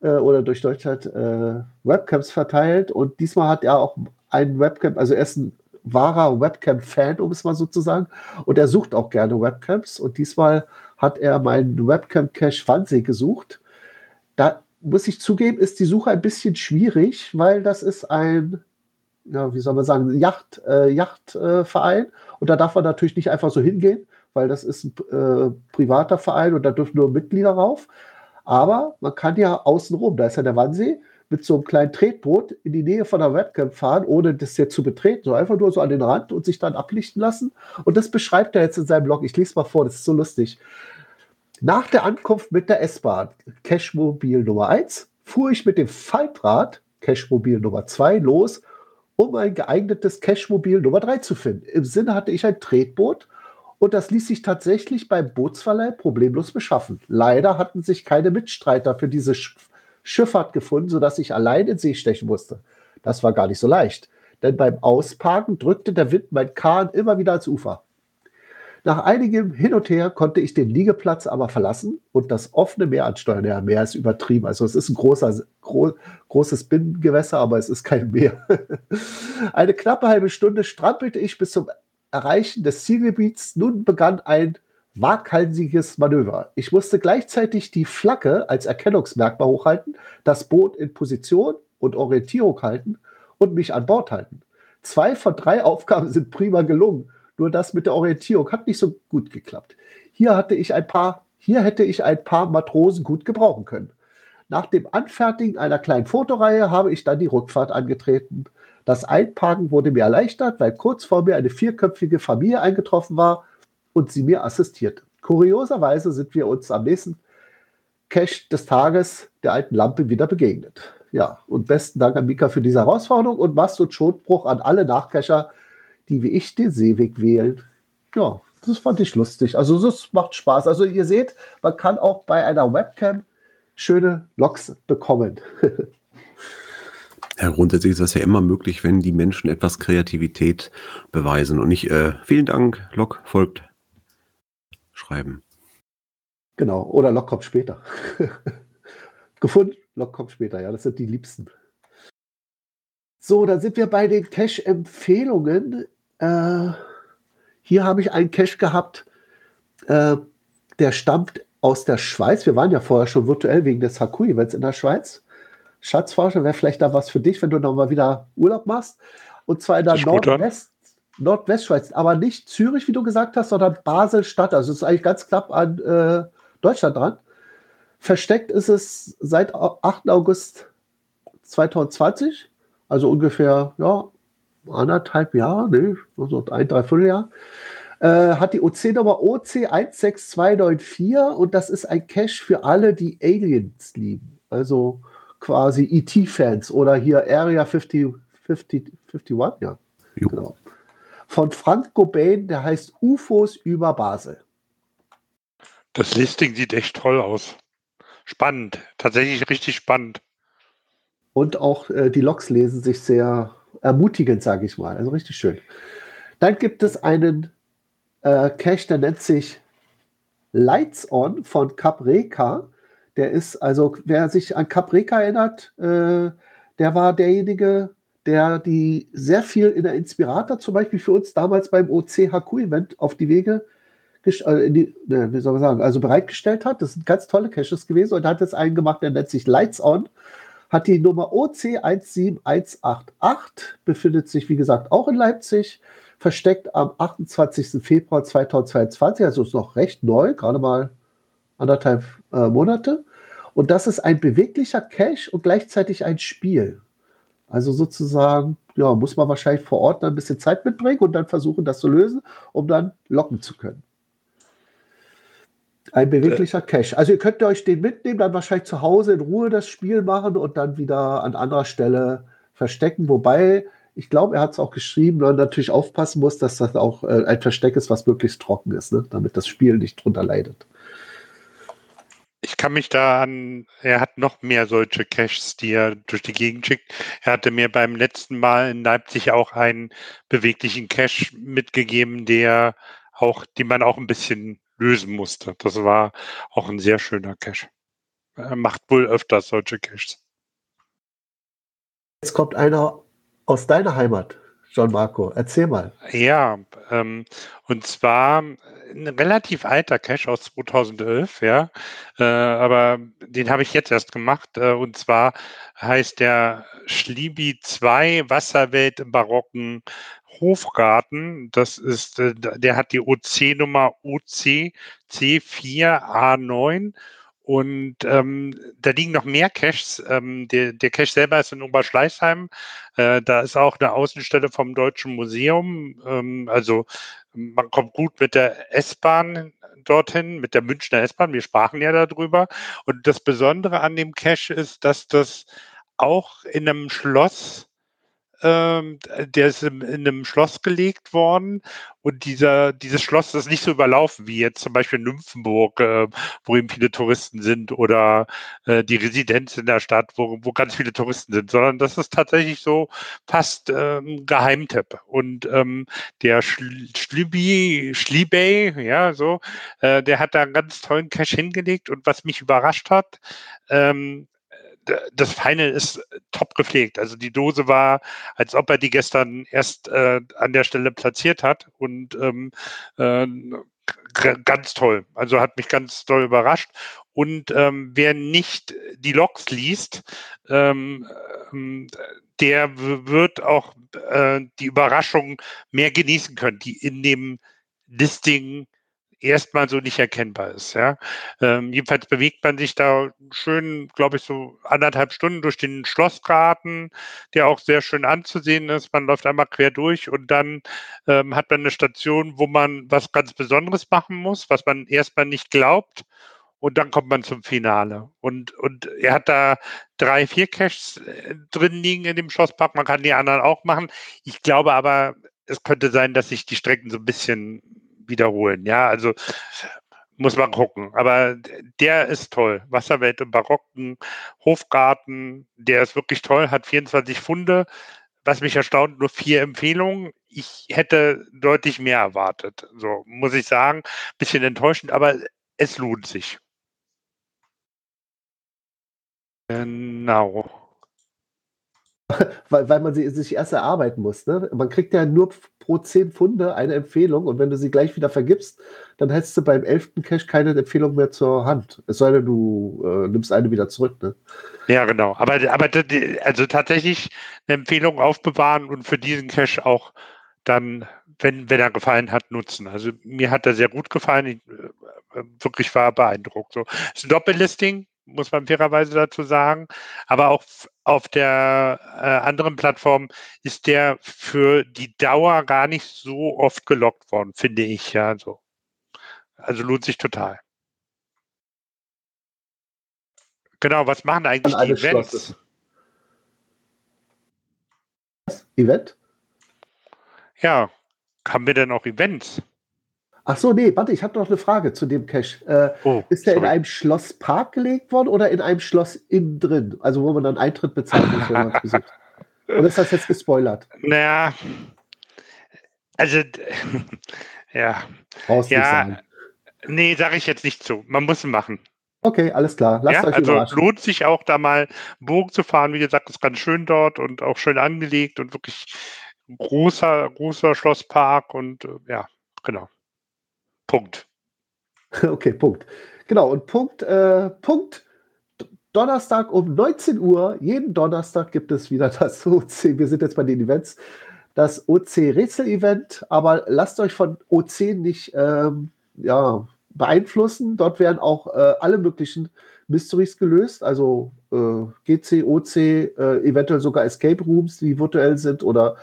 äh, oder durch Deutschland äh, Webcams verteilt. Und diesmal hat er auch einen Webcam, also er ist ein wahrer Webcam-Fan, um es mal so zu sagen. Und er sucht auch gerne Webcams. Und diesmal hat er meinen Webcam-Cache Wannsee gesucht. Da muss ich zugeben, ist die Suche ein bisschen schwierig, weil das ist ein, ja, wie soll man sagen, Yacht, äh, Yachtverein. Und da darf man natürlich nicht einfach so hingehen, weil das ist ein äh, privater Verein und da dürfen nur Mitglieder rauf. Aber man kann ja außenrum, da ist ja der Wannsee, mit so einem kleinen Tretboot in die Nähe von der Webcam fahren, ohne das jetzt zu betreten, so einfach nur so an den Rand und sich dann ablichten lassen. Und das beschreibt er jetzt in seinem Blog. Ich lese mal vor, das ist so lustig. Nach der Ankunft mit der S-Bahn, Cashmobil Nummer 1, fuhr ich mit dem Faltrad, Cashmobil Nummer 2, los, um ein geeignetes Cashmobil Nummer 3 zu finden. Im Sinne hatte ich ein Tretboot und das ließ sich tatsächlich beim Bootsverleih problemlos beschaffen. Leider hatten sich keine Mitstreiter für diese Schifffahrt gefunden, sodass ich allein in See stechen musste. Das war gar nicht so leicht, denn beim Ausparken drückte der Wind mein Kahn immer wieder ans Ufer. Nach einigem Hin und Her konnte ich den Liegeplatz aber verlassen und das offene Meer ansteuern. Ja, Meer ist übertrieben. Also es ist ein großer, gro großes Binnengewässer, aber es ist kein Meer. Eine knappe halbe Stunde strampelte ich bis zum Erreichen des Zielgebiets. Nun begann ein waghalsiges Manöver. Ich musste gleichzeitig die Flagge als Erkennungsmerkmal hochhalten, das Boot in Position und Orientierung halten und mich an Bord halten. Zwei von drei Aufgaben sind prima gelungen. Nur das mit der Orientierung hat nicht so gut geklappt. Hier hatte ich ein paar, hier hätte ich ein paar Matrosen gut gebrauchen können. Nach dem Anfertigen einer kleinen Fotoreihe habe ich dann die Rückfahrt angetreten. Das Einparken wurde mir erleichtert, weil kurz vor mir eine vierköpfige Familie eingetroffen war und sie mir assistierte. Kurioserweise sind wir uns am nächsten Cache des Tages der alten Lampe wieder begegnet. Ja, und besten Dank an Mika für diese Herausforderung und Mast und Schotbruch an alle Nachcacher, die wie ich den Seeweg wählen. Ja, das fand ich lustig. Also das macht Spaß. Also ihr seht, man kann auch bei einer Webcam schöne Logs bekommen. Ja, grundsätzlich ist das ja immer möglich, wenn die Menschen etwas Kreativität beweisen und nicht äh, vielen Dank, Lok folgt schreiben. Genau, oder Lok kommt später. Gefunden, kommt später, ja, das sind die liebsten. So, dann sind wir bei den Cache-Empfehlungen. Äh, hier habe ich einen Cache gehabt, äh, der stammt aus der Schweiz. Wir waren ja vorher schon virtuell wegen des Haku-Events in der Schweiz. Schatzforscher wäre vielleicht da was für dich, wenn du nochmal wieder Urlaub machst. Und zwar in der Nordwest, Nordwestschweiz, aber nicht Zürich, wie du gesagt hast, sondern Basel-Stadt. Also es ist eigentlich ganz knapp an äh, Deutschland dran. Versteckt ist es seit 8. August 2020, also ungefähr ja, anderthalb Jahre, nee, also ein, dreiviertel Jahr. Äh, hat die OC-Nummer OC16294 und das ist ein Cache für alle, die Aliens lieben. Also quasi ET-Fans oder hier Area 50, 50, 51, ja. Genau. Von Frank Gobain, der heißt UFOs über Basel. Das Listing sieht echt toll aus. Spannend, tatsächlich richtig spannend. Und auch äh, die Logs lesen sich sehr ermutigend, sage ich mal. Also richtig schön. Dann gibt es einen äh, Cache, der nennt sich Lights On von Capreka. Der ist, also wer sich an Capreka erinnert, äh, der war derjenige, der die sehr viel in der Inspirator zum Beispiel für uns damals beim OCHQ-Event auf die Wege äh, die, wie soll man sagen, also bereitgestellt hat. Das sind ganz tolle Caches gewesen und hat jetzt einen gemacht, der nennt sich Lights On. Hat die Nummer OC17188, befindet sich wie gesagt auch in Leipzig, versteckt am 28. Februar 2022, also ist noch recht neu, gerade mal anderthalb äh, Monate. Und das ist ein beweglicher Cache und gleichzeitig ein Spiel. Also sozusagen, ja, muss man wahrscheinlich vor Ort ein bisschen Zeit mitbringen und dann versuchen, das zu lösen, um dann locken zu können. Ein beweglicher Cache. Also ihr könnt euch den mitnehmen, dann wahrscheinlich zu Hause in Ruhe das Spiel machen und dann wieder an anderer Stelle verstecken. Wobei, ich glaube, er hat es auch geschrieben, man natürlich aufpassen muss, dass das auch äh, ein Versteck ist, was möglichst trocken ist, ne? damit das Spiel nicht drunter leidet. Ich kann mich da an, er hat noch mehr solche Caches, die er durch die Gegend schickt. Er hatte mir beim letzten Mal in Leipzig auch einen beweglichen Cache mitgegeben, der auch, den man auch ein bisschen lösen musste. Das war auch ein sehr schöner Cache. Er macht wohl öfters solche Caches. Jetzt kommt einer aus deiner Heimat, John Marco. Erzähl mal. Ja, ähm, und zwar ein relativ alter Cache aus 2011, ja, äh, aber den habe ich jetzt erst gemacht. Äh, und zwar heißt der Schlibi 2 Wasserwelt im barocken Hofgarten. Das ist, äh, der hat die OC-Nummer OC C4A9 und ähm, da liegen noch mehr Caches. Ähm, der, der Cache selber ist in Oberschleißheim. Äh, da ist auch eine Außenstelle vom Deutschen Museum. Ähm, also man kommt gut mit der S-Bahn dorthin, mit der Münchner S-Bahn. Wir sprachen ja darüber. Und das Besondere an dem Cache ist, dass das auch in einem Schloss ähm, der ist in, in, einem Schloss gelegt worden und dieser, dieses Schloss ist nicht so überlaufen wie jetzt zum Beispiel Nymphenburg, äh, wo eben viele Touristen sind oder äh, die Residenz in der Stadt, wo, wo ganz viele Touristen sind, sondern das ist tatsächlich so fast ähm, Geheimtipp. Und ähm, der Schlibi, Schlibey, ja, so, äh, der hat da einen ganz tollen Cache hingelegt und was mich überrascht hat, ähm, das Feine ist top gepflegt. Also die Dose war, als ob er die gestern erst äh, an der Stelle platziert hat und ähm, äh, ganz toll. Also hat mich ganz toll überrascht. Und ähm, wer nicht die Logs liest, ähm, ähm der wird auch äh, die Überraschung mehr genießen können, die in dem Listing erstmal so nicht erkennbar ist. Ja. Ähm, jedenfalls bewegt man sich da schön, glaube ich, so anderthalb Stunden durch den Schlossgarten, der auch sehr schön anzusehen ist. Man läuft einmal quer durch und dann ähm, hat man eine Station, wo man was ganz Besonderes machen muss, was man erstmal nicht glaubt. Und dann kommt man zum Finale. Und, und er hat da drei, vier Caches äh, drin liegen in dem Schlosspark. Man kann die anderen auch machen. Ich glaube aber, es könnte sein, dass sich die Strecken so ein bisschen wiederholen. Ja, also muss man gucken. Aber der ist toll. Wasserwelt im barocken Hofgarten, der ist wirklich toll, hat 24 Funde. Was mich erstaunt, nur vier Empfehlungen. Ich hätte deutlich mehr erwartet. So muss ich sagen. Bisschen enttäuschend, aber es lohnt sich. Genau. weil, weil man sie sich erst erarbeiten muss. Ne? Man kriegt ja nur pro 10 Pfunde eine Empfehlung und wenn du sie gleich wieder vergibst, dann hättest du beim 11. Cash keine Empfehlung mehr zur Hand. Es sei denn, du äh, nimmst eine wieder zurück. Ne? Ja, genau. Aber, aber also tatsächlich eine Empfehlung aufbewahren und für diesen Cash auch dann, wenn, wenn er gefallen hat, nutzen. Also mir hat er sehr gut gefallen. Ich äh, wirklich war beeindruckt. So. Ein Doppellisting, muss man fairerweise dazu sagen. Aber auch auf der äh, anderen Plattform ist der für die Dauer gar nicht so oft gelockt worden, finde ich. Ja, so. Also lohnt sich total. Genau, was machen eigentlich die Events? Was? Event? Ja, haben wir denn auch Events? Ach so, nee, warte, ich habe noch eine Frage zu dem Cache. Äh, oh, ist der sorry. in einem Schlosspark gelegt worden oder in einem Schloss innen drin? Also wo man dann Eintritt bezahlt muss, wenn man es besucht. Oder ist das jetzt gespoilert? Naja, also ja. Brauchst ja, sagen. nee, sage ich jetzt nicht so. Man muss es machen. Okay, alles klar. Lasst ja, euch also überraschen. lohnt sich auch da mal Bogen zu fahren. Wie gesagt, ist ganz schön dort und auch schön angelegt und wirklich großer, großer Schlosspark und äh, ja, genau. Punkt. Okay, Punkt. Genau, und Punkt, äh, Punkt Donnerstag um 19 Uhr, jeden Donnerstag gibt es wieder das OC, wir sind jetzt bei den Events, das OC-Rätsel-Event, aber lasst euch von OC nicht ähm, ja, beeinflussen. Dort werden auch äh, alle möglichen Mysteries gelöst, also äh, GC, OC, äh, eventuell sogar Escape Rooms, die virtuell sind oder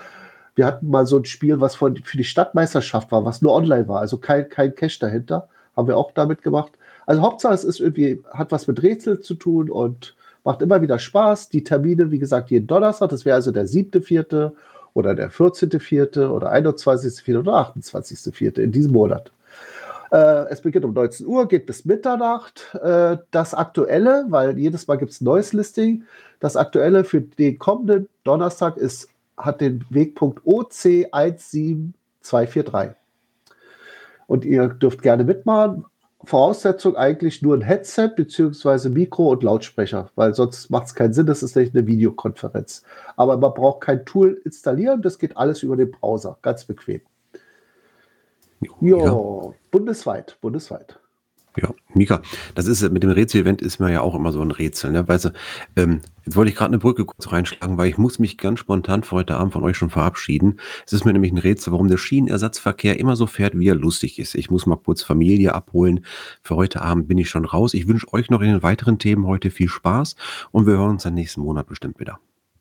wir hatten mal so ein Spiel, was von, für die Stadtmeisterschaft war, was nur online war, also kein, kein Cash dahinter. Haben wir auch damit gemacht. Also Hauptsache, es ist irgendwie, hat was mit Rätsel zu tun und macht immer wieder Spaß. Die Termine, wie gesagt, jeden Donnerstag, das wäre also der siebte, vierte oder der 14.4. oder 21.4. oder 28.4. in diesem Monat. Äh, es beginnt um 19 Uhr, geht bis Mitternacht. Äh, das aktuelle, weil jedes Mal gibt es ein neues Listing, das aktuelle für den kommenden Donnerstag ist hat den Wegpunkt OC17243. Und ihr dürft gerne mitmachen. Voraussetzung eigentlich nur ein Headset bzw. Mikro und Lautsprecher, weil sonst macht es keinen Sinn, das ist nicht eine Videokonferenz. Aber man braucht kein Tool installieren, das geht alles über den Browser, ganz bequem. Jo, ja. bundesweit, bundesweit. Ja, Mika, das ist mit dem Rätsel-Event ist mir ja auch immer so ein Rätsel. Ne? Weißt du, ähm, jetzt wollte ich gerade eine Brücke kurz reinschlagen, weil ich muss mich ganz spontan für heute Abend von euch schon verabschieden. Es ist mir nämlich ein Rätsel, warum der Schienenersatzverkehr immer so fährt, wie er lustig ist. Ich muss mal kurz Familie abholen. Für heute Abend bin ich schon raus. Ich wünsche euch noch in den weiteren Themen heute viel Spaß und wir hören uns dann nächsten Monat bestimmt wieder.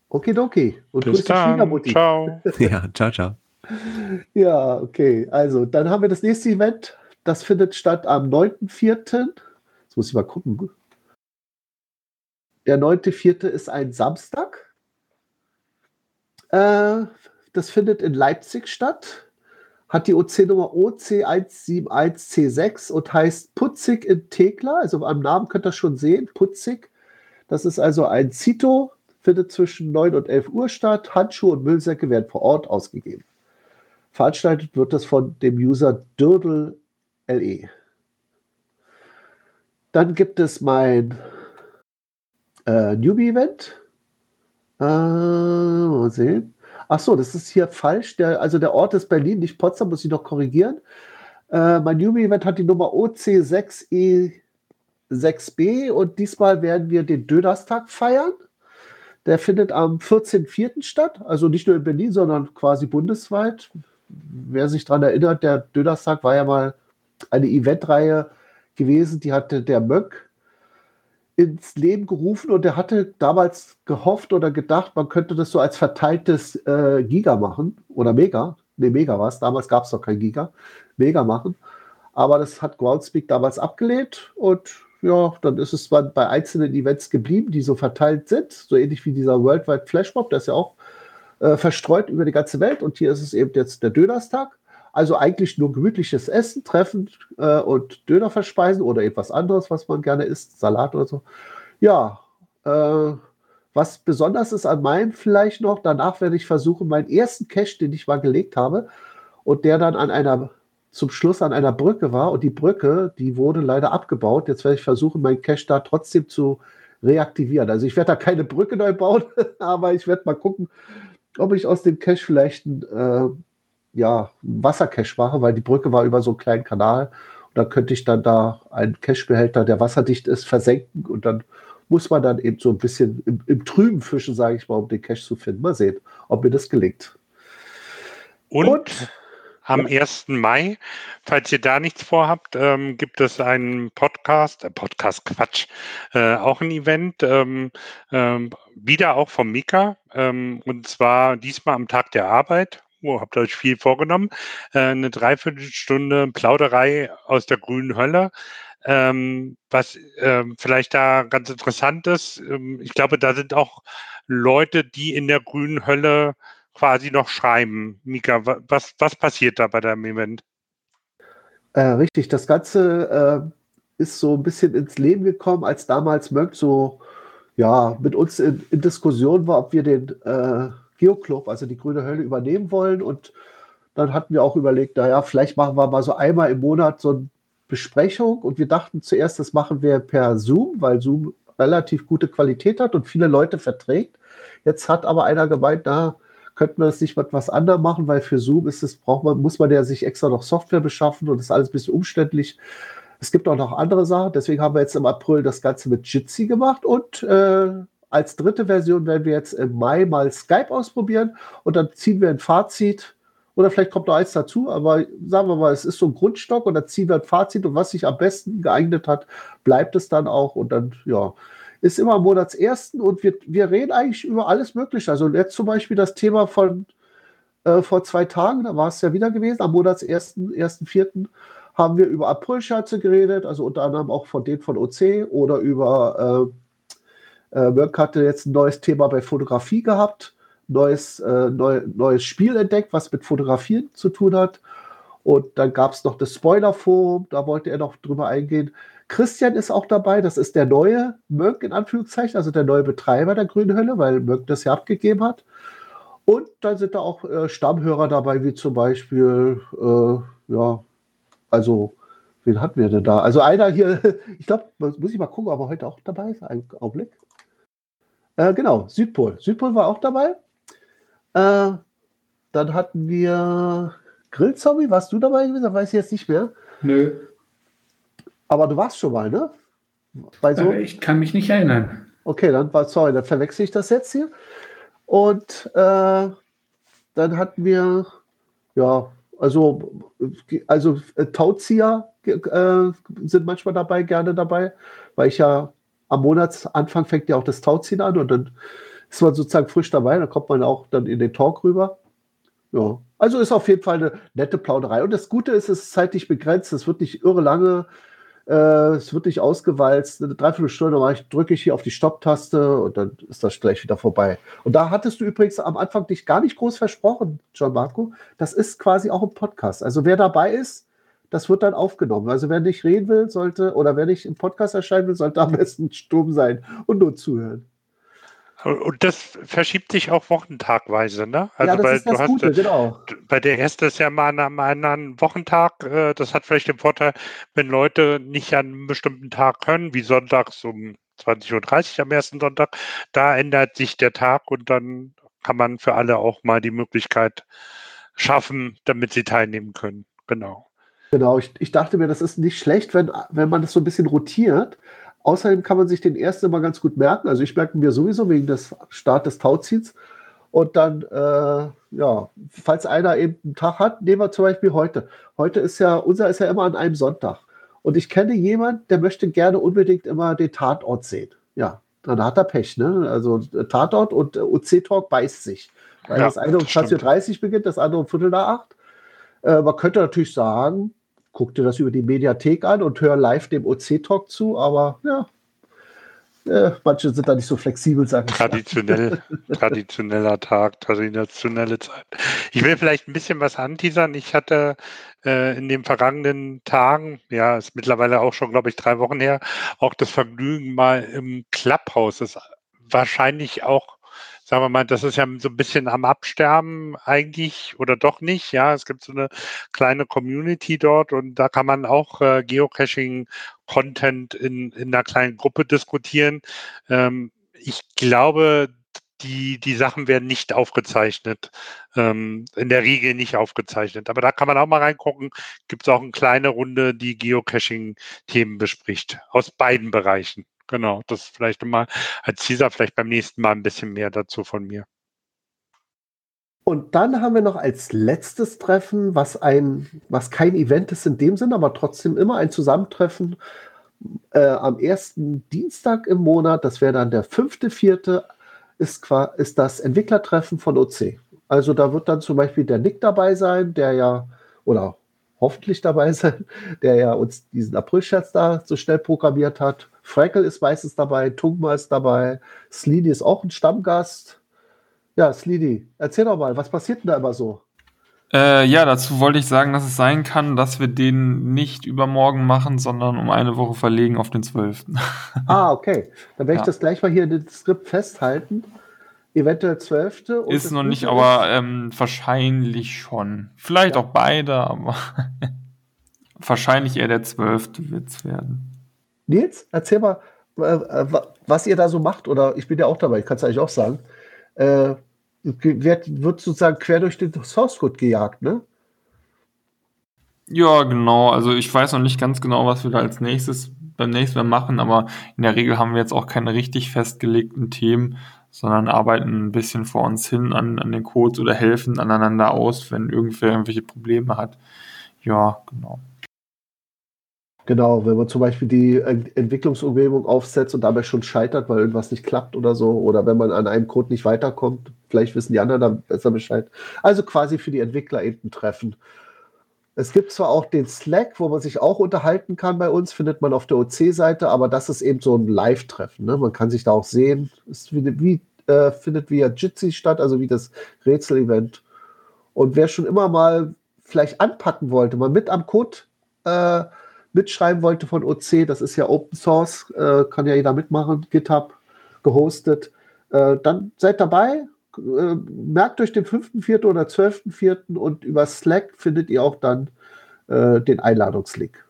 Okay, okay. Und Bis dann. Ciao. ja, ciao, ciao. Ja, okay. Also, dann haben wir das nächste Event das findet statt am 9.4. Jetzt muss ich mal gucken. Der 9.4. ist ein Samstag. Äh, das findet in Leipzig statt. Hat die OC-Nummer OC171C6 und heißt Putzig in Thekla. Also am Namen könnt ihr schon sehen, Putzig. Das ist also ein Zito, findet zwischen 9 und 11 Uhr statt. Handschuhe und Müllsäcke werden vor Ort ausgegeben. Veranstaltet wird das von dem User Dördel LE. Dann gibt es mein äh, Newbie-Event. Äh, mal sehen. Ach so, das ist hier falsch. Der, also der Ort ist Berlin, nicht Potsdam, muss ich noch korrigieren. Äh, mein Newbie-Event hat die Nummer OC6E6B und diesmal werden wir den Dönerstag feiern. Der findet am 14.04. statt, also nicht nur in Berlin, sondern quasi bundesweit. Wer sich daran erinnert, der Dönerstag war ja mal eine Eventreihe gewesen, die hatte der Möck ins Leben gerufen und er hatte damals gehofft oder gedacht, man könnte das so als verteiltes äh, Giga machen oder Mega. Ne, Mega war es. Damals gab es noch kein Giga. Mega machen. Aber das hat Groundspeak damals abgelehnt und ja, dann ist es bei einzelnen Events geblieben, die so verteilt sind. So ähnlich wie dieser Worldwide Flashmob, der ist ja auch äh, verstreut über die ganze Welt und hier ist es eben jetzt der Dönerstag. Also eigentlich nur gemütliches Essen, Treffen äh, und Döner verspeisen oder etwas anderes, was man gerne isst, Salat oder so. Ja, äh, was besonders ist an meinem vielleicht noch, danach werde ich versuchen, meinen ersten Cache, den ich mal gelegt habe und der dann an einer zum Schluss an einer Brücke war und die Brücke, die wurde leider abgebaut. Jetzt werde ich versuchen, meinen Cache da trotzdem zu reaktivieren. Also ich werde da keine Brücke neu bauen, aber ich werde mal gucken, ob ich aus dem Cache vielleicht ein, äh, ja, Wassercache mache, weil die Brücke war über so einen kleinen Kanal. Und dann könnte ich dann da einen Cachebehälter, der wasserdicht ist, versenken und dann muss man dann eben so ein bisschen im, im Trüben fischen, sage ich mal, um den Cache zu finden. Mal sehen, ob mir das gelingt. Und, und am 1. Mai, falls ihr da nichts vorhabt, ähm, gibt es einen Podcast, äh, Podcast Quatsch, äh, auch ein Event, ähm, ähm, wieder auch vom Mika, ähm, und zwar diesmal am Tag der Arbeit. Oh, habt ihr euch viel vorgenommen. Äh, eine Dreiviertelstunde Plauderei aus der grünen Hölle. Ähm, was ähm, vielleicht da ganz interessant ist, ähm, ich glaube, da sind auch Leute, die in der grünen Hölle quasi noch schreiben. Mika, was, was passiert da bei deinem Event? Äh, richtig, das Ganze äh, ist so ein bisschen ins Leben gekommen, als damals Möck so ja, mit uns in, in, Diskussion war, ob wir den äh, Geoclub, also die Grüne Hölle, übernehmen wollen. Und dann hatten wir auch überlegt, naja, vielleicht machen wir mal so einmal im Monat so eine Besprechung. Und wir dachten zuerst, das machen wir per Zoom, weil Zoom relativ gute Qualität hat und viele Leute verträgt. Jetzt hat aber einer gemeint, na, könnten wir das nicht mit was anderem machen, weil für Zoom ist es, braucht man, muss man ja sich extra noch Software beschaffen und das ist alles ein bisschen umständlich. Es gibt auch noch andere Sachen, deswegen haben wir jetzt im April das Ganze mit Jitsi gemacht und äh, als dritte Version werden wir jetzt im Mai mal Skype ausprobieren und dann ziehen wir ein Fazit oder vielleicht kommt noch eins dazu, aber sagen wir mal, es ist so ein Grundstock und dann ziehen wir ein Fazit und was sich am besten geeignet hat, bleibt es dann auch und dann, ja, ist immer am Monatsersten und wir, wir reden eigentlich über alles Mögliche. Also jetzt zum Beispiel das Thema von äh, vor zwei Tagen, da war es ja wieder gewesen, am Monatsersten, ersten, vierten, haben wir über Aprilschatze geredet, also unter anderem auch von denen von OC oder über äh, äh, Merck hatte jetzt ein neues Thema bei Fotografie gehabt, neues, äh, neu, neues Spiel entdeckt, was mit Fotografieren zu tun hat. Und dann gab es noch das Spoiler-Forum, da wollte er noch drüber eingehen. Christian ist auch dabei, das ist der neue Möck in Anführungszeichen, also der neue Betreiber der Grünen Hölle, weil Möck das ja abgegeben hat. Und dann sind da auch äh, Stammhörer dabei, wie zum Beispiel, äh, ja, also, wen hatten wir denn da? Also einer hier, ich glaube, muss ich mal gucken, ob er heute auch dabei ist. Ein Augenblick. Äh, genau, Südpol. Südpol war auch dabei. Äh, dann hatten wir Grillzombie, warst du dabei gewesen? Weiß ich jetzt nicht mehr. Nö. Aber du warst schon mal, ne? Bei so ich kann mich nicht erinnern. Okay, dann war, sorry, dann verwechsel ich das jetzt hier. Und äh, dann hatten wir, ja, also, also äh, Tauzieher äh, sind manchmal dabei, gerne dabei, weil ich ja am Monatsanfang fängt ja auch das Tauziehen an und dann ist man sozusagen frisch dabei, dann kommt man auch dann in den Talk rüber. Ja, also ist auf jeden Fall eine nette Plauderei. Und das Gute ist, es ist zeitlich begrenzt, es wird nicht irre lange äh, es wird nicht ausgewalzt. Eine Dreiviertelstunde drücke ich hier auf die Stopptaste und dann ist das gleich wieder vorbei. Und da hattest du übrigens am Anfang dich gar nicht groß versprochen, John Marco. Das ist quasi auch ein Podcast. Also wer dabei ist, das wird dann aufgenommen. Also wer nicht reden will, sollte, oder wer nicht im Podcast erscheinen will, sollte am besten stumm sein und nur zuhören. Und das verschiebt sich auch wochentagweise, ne? Also ja, das ist das du Gute, hast, genau. Bei der erste ist ja mal an einem anderen Wochentag. Äh, das hat vielleicht den Vorteil, wenn Leute nicht an einem bestimmten Tag können, wie sonntags um 20.30 Uhr am ersten Sonntag, da ändert sich der Tag und dann kann man für alle auch mal die Möglichkeit schaffen, damit sie teilnehmen können. Genau. Genau, ich, ich dachte mir, das ist nicht schlecht, wenn, wenn man das so ein bisschen rotiert, Außerdem kann man sich den ersten immer ganz gut merken. Also ich merke mir sowieso wegen des Start des Tauziehens. Und dann, äh, ja, falls einer eben einen Tag hat, nehmen wir zum Beispiel heute. Heute ist ja, unser ist ja immer an einem Sonntag. Und ich kenne jemanden, der möchte gerne unbedingt immer den Tatort sehen. Ja, dann hat er Pech, ne? Also Tatort und OC-Talk beißt sich. Weil ja, das eine um 20.30 Uhr beginnt, das andere um Viertel nach acht. Äh, man könnte natürlich sagen, guck dir das über die Mediathek an und hör live dem OC-Talk zu, aber ja, Äh, manche sind da nicht so flexibel, sagen Traditionell, traditioneller Tag, traditionelle Zeit. Ich will vielleicht ein bisschen was anteasern. Ich hatte äh, in den vergangenen Tagen, ja, ist mittlerweile auch schon, glaube ich, drei Wochen her, auch das Vergnügen mal im Clubhouse. Das ist wahrscheinlich auch sagen wir mal, das ist ja so ein bisschen am Absterben eigentlich oder doch nicht. Ja, es gibt so eine kleine Community dort und da kann man auch äh, Geocaching-Content in, in einer kleinen Gruppe diskutieren. Ähm, ich glaube, die, die Sachen werden nicht aufgezeichnet. Ähm, in der Regel nicht aufgezeichnet. Aber da kann man auch mal reingucken. Gibt es auch eine kleine Runde, die Geocaching-Themen bespricht. Aus beiden Bereichen. Genau, das vielleicht mal als Teaser, vielleicht beim nächsten Mal ein bisschen mehr dazu von mir. Und dann haben wir noch als letztes Treffen, was ein, was kein Event ist in dem Sinne, aber trotzdem immer ein Zusammentreffen äh, am ersten Dienstag im Monat. Das wäre dann der fünfte, vierte, ist, ist das Entwicklertreffen von OC. Also da wird dann zum Beispiel der Nick dabei sein, der ja, oder hoffentlich dabei sein, der ja uns diesen April-Scherz da so schnell programmiert hat. Freckle ist meistens dabei, Tungma ist dabei, Sleedy ist auch ein Stammgast. Ja, Sleedy, erzähl doch mal, was passiert denn da immer so? Äh, ja, dazu wollte ich sagen, dass es sein kann, dass wir den nicht übermorgen machen, sondern um eine Woche verlegen auf den 12. ah, okay. Dann werde ich das gleich mal hier in den Skript festhalten. Eventuell 12. Ist noch nicht, aber ähm, wahrscheinlich schon. Vielleicht ja. auch beide, aber wahrscheinlich eher der 12. wird es werden. Nils, erzähl mal, äh, was ihr da so macht, oder ich bin ja auch dabei, ich kann es eigentlich auch sagen. Äh, wird, wird sozusagen quer durch den Source Code gejagt, ne? Ja, genau. Also ich weiß noch nicht ganz genau, was wir da als nächstes beim nächsten Mal machen, aber in der Regel haben wir jetzt auch keine richtig festgelegten Themen, sondern arbeiten ein bisschen vor uns hin an, an den Codes oder helfen aneinander aus, wenn irgendwer irgendwelche Probleme hat. Ja, genau. Genau, wenn man zum Beispiel die Entwicklungsumgebung aufsetzt und dabei schon scheitert, weil irgendwas nicht klappt oder so, oder wenn man an einem Code nicht weiterkommt, vielleicht wissen die anderen dann besser Bescheid. Also quasi für die Entwickler eben Treffen. Es gibt zwar auch den Slack, wo man sich auch unterhalten kann bei uns, findet man auf der OC-Seite, aber das ist eben so ein Live-Treffen. Ne? Man kann sich da auch sehen. Es wie, äh, findet via Jitsi statt, also wie das Rätsel-Event. Und wer schon immer mal vielleicht anpacken wollte, mal mit am Code äh, mitschreiben wollte von OC, das ist ja Open Source, äh, kann ja jeder mitmachen, GitHub gehostet, äh, dann seid dabei, äh, merkt euch den 5.4. oder 12.4. und über Slack findet ihr auch dann äh, den Einladungslink.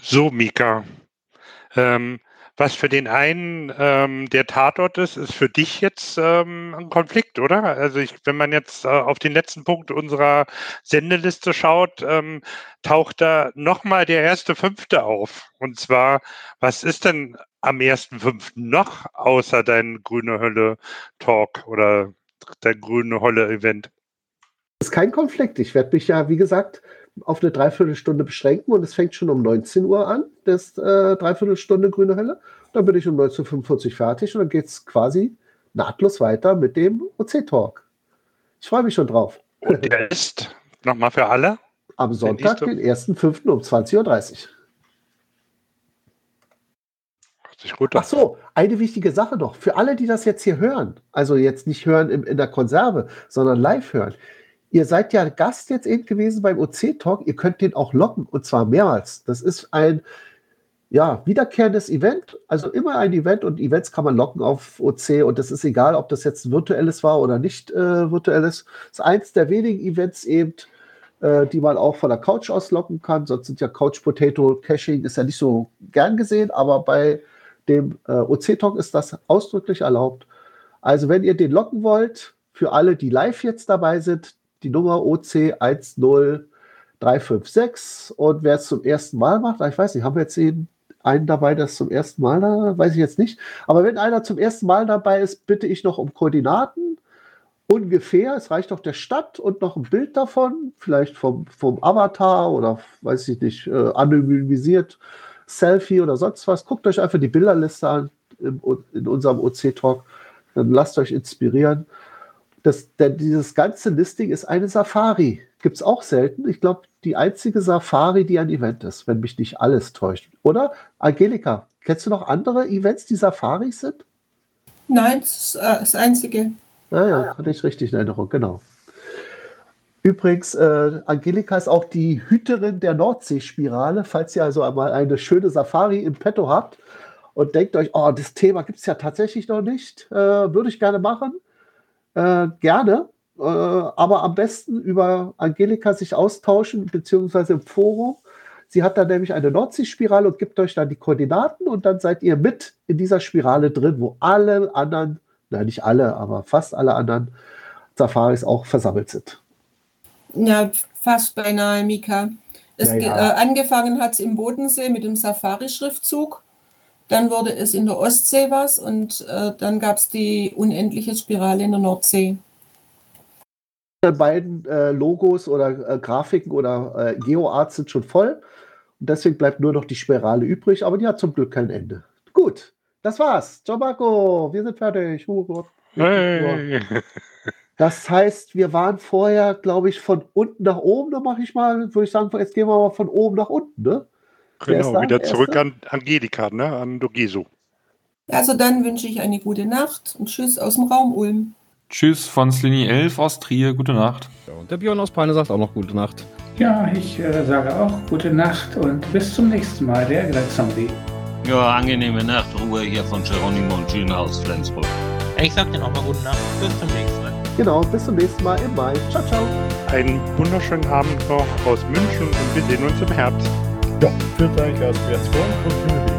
So, Mika. Ähm, was für den einen ähm, der Tatort ist, ist für dich jetzt ähm, ein Konflikt, oder? Also ich, wenn man jetzt äh, auf den letzten Punkt unserer Sendeliste schaut, ähm, taucht da nochmal der erste Fünfte auf. Und zwar, was ist denn am ersten Fünften noch außer dein Grüne Hölle Talk oder dein Grüne Hölle Event? Das ist kein Konflikt. Ich werde mich ja, wie gesagt, auf eine Dreiviertelstunde beschränken und es fängt schon um 19 Uhr an, das äh, Dreiviertelstunde grüne Hölle. Dann bin ich um 19.45 Uhr fertig und dann geht es quasi nahtlos weiter mit dem OC-Talk. Ich freue mich schon drauf. Und der ist, nochmal für alle? Am Sonntag, den 1.5. um 20.30 Uhr. Ach so, eine wichtige Sache noch. Für alle, die das jetzt hier hören, also jetzt nicht hören in, in der Konserve, sondern live hören. Ihr seid ja Gast jetzt eben gewesen beim OC-Talk. Ihr könnt den auch locken und zwar mehrmals. Das ist ein ja, wiederkehrendes Event. Also immer ein Event und Events kann man locken auf OC und das ist egal, ob das jetzt ein virtuelles war oder nicht äh, virtuelles. Das ist eins der wenigen Events eben, äh, die man auch von der Couch aus locken kann. Sonst sind ja Couch Potato Caching ist ja nicht so gern gesehen, aber bei dem äh, OC-Talk ist das ausdrücklich erlaubt. Also wenn ihr den locken wollt, für alle, die live jetzt dabei sind, die Nummer OC 10356. Und wer es zum ersten Mal macht, ich weiß nicht, haben wir jetzt einen dabei, das zum ersten Mal da, weiß ich jetzt nicht. Aber wenn einer zum ersten Mal dabei ist, bitte ich noch um Koordinaten. Ungefähr, es reicht doch der Stadt und noch ein Bild davon, vielleicht vom, vom Avatar oder weiß ich nicht, äh, anonymisiert, Selfie oder sonst was. Guckt euch einfach die Bilderliste an in, in unserem OC-Talk. Dann lasst euch inspirieren. Das, denn dieses ganze Listing ist eine Safari. Gibt es auch selten. Ich glaube, die einzige Safari, die ein Event ist, wenn mich nicht alles täuscht. Oder? Angelika, Kennst du noch andere Events, die Safaris sind? Nein, das ist äh, das Einzige. Ah ja, hatte ich richtig in Erinnerung, genau. Übrigens, äh, Angelika ist auch die Hüterin der Nordseespirale. Falls ihr also einmal eine schöne Safari im Petto habt und denkt euch, oh, das Thema gibt es ja tatsächlich noch nicht, äh, würde ich gerne machen. Äh, gerne, äh, aber am besten über Angelika sich austauschen, beziehungsweise im Forum. Sie hat dann nämlich eine Nordseespirale und gibt euch dann die Koordinaten und dann seid ihr mit in dieser Spirale drin, wo alle anderen, nein, nicht alle, aber fast alle anderen Safaris auch versammelt sind. Ja, fast beinahe, Mika. Es Ja, ja. Äh, angefangen hat es im Bodensee mit dem Safari-Schriftzug. Dann wurde es in der Ostsee was und äh, dann gab es die unendliche Spirale in der Nordsee. Die beiden äh, Logos oder äh, Grafiken oder äh, GeoArts sind schon voll. Und deswegen bleibt nur noch die Spirale übrig, aber die hat zum Glück kein Ende. Gut, das war's. Ciao Marco, wir sind fertig. Hey. Das heißt, wir waren vorher, glaube ich, von unten nach oben. Da mache ich mal, würde ich sagen, jetzt gehen wir mal von oben nach unten. Ne? Genau, wieder zurück an Angelika, ne? an Dogeso. Also dann wünsche ich eine gute Nacht und Tschüss aus dem Raum Ulm. Tschüss von Slini 11 aus Trier. Gute Nacht. Und der Björn aus Peine sagt auch noch gute Nacht. Ja, ich äh, sage auch gute Nacht und bis zum nächsten Mal, der Zombie. Ja, angenehme Nachtruhe hier von Geronimo und Gina aus Flensburg. Ich sag dir nochmal gute Nacht. Bis zum nächsten Mal. Genau, bis zum nächsten Mal im Mai. Ciao, ciao. Einen wunderschönen Abend noch aus München und wir sehen uns im Herbst. Ja, für euch aus Wärtsborn und Hühnerweg.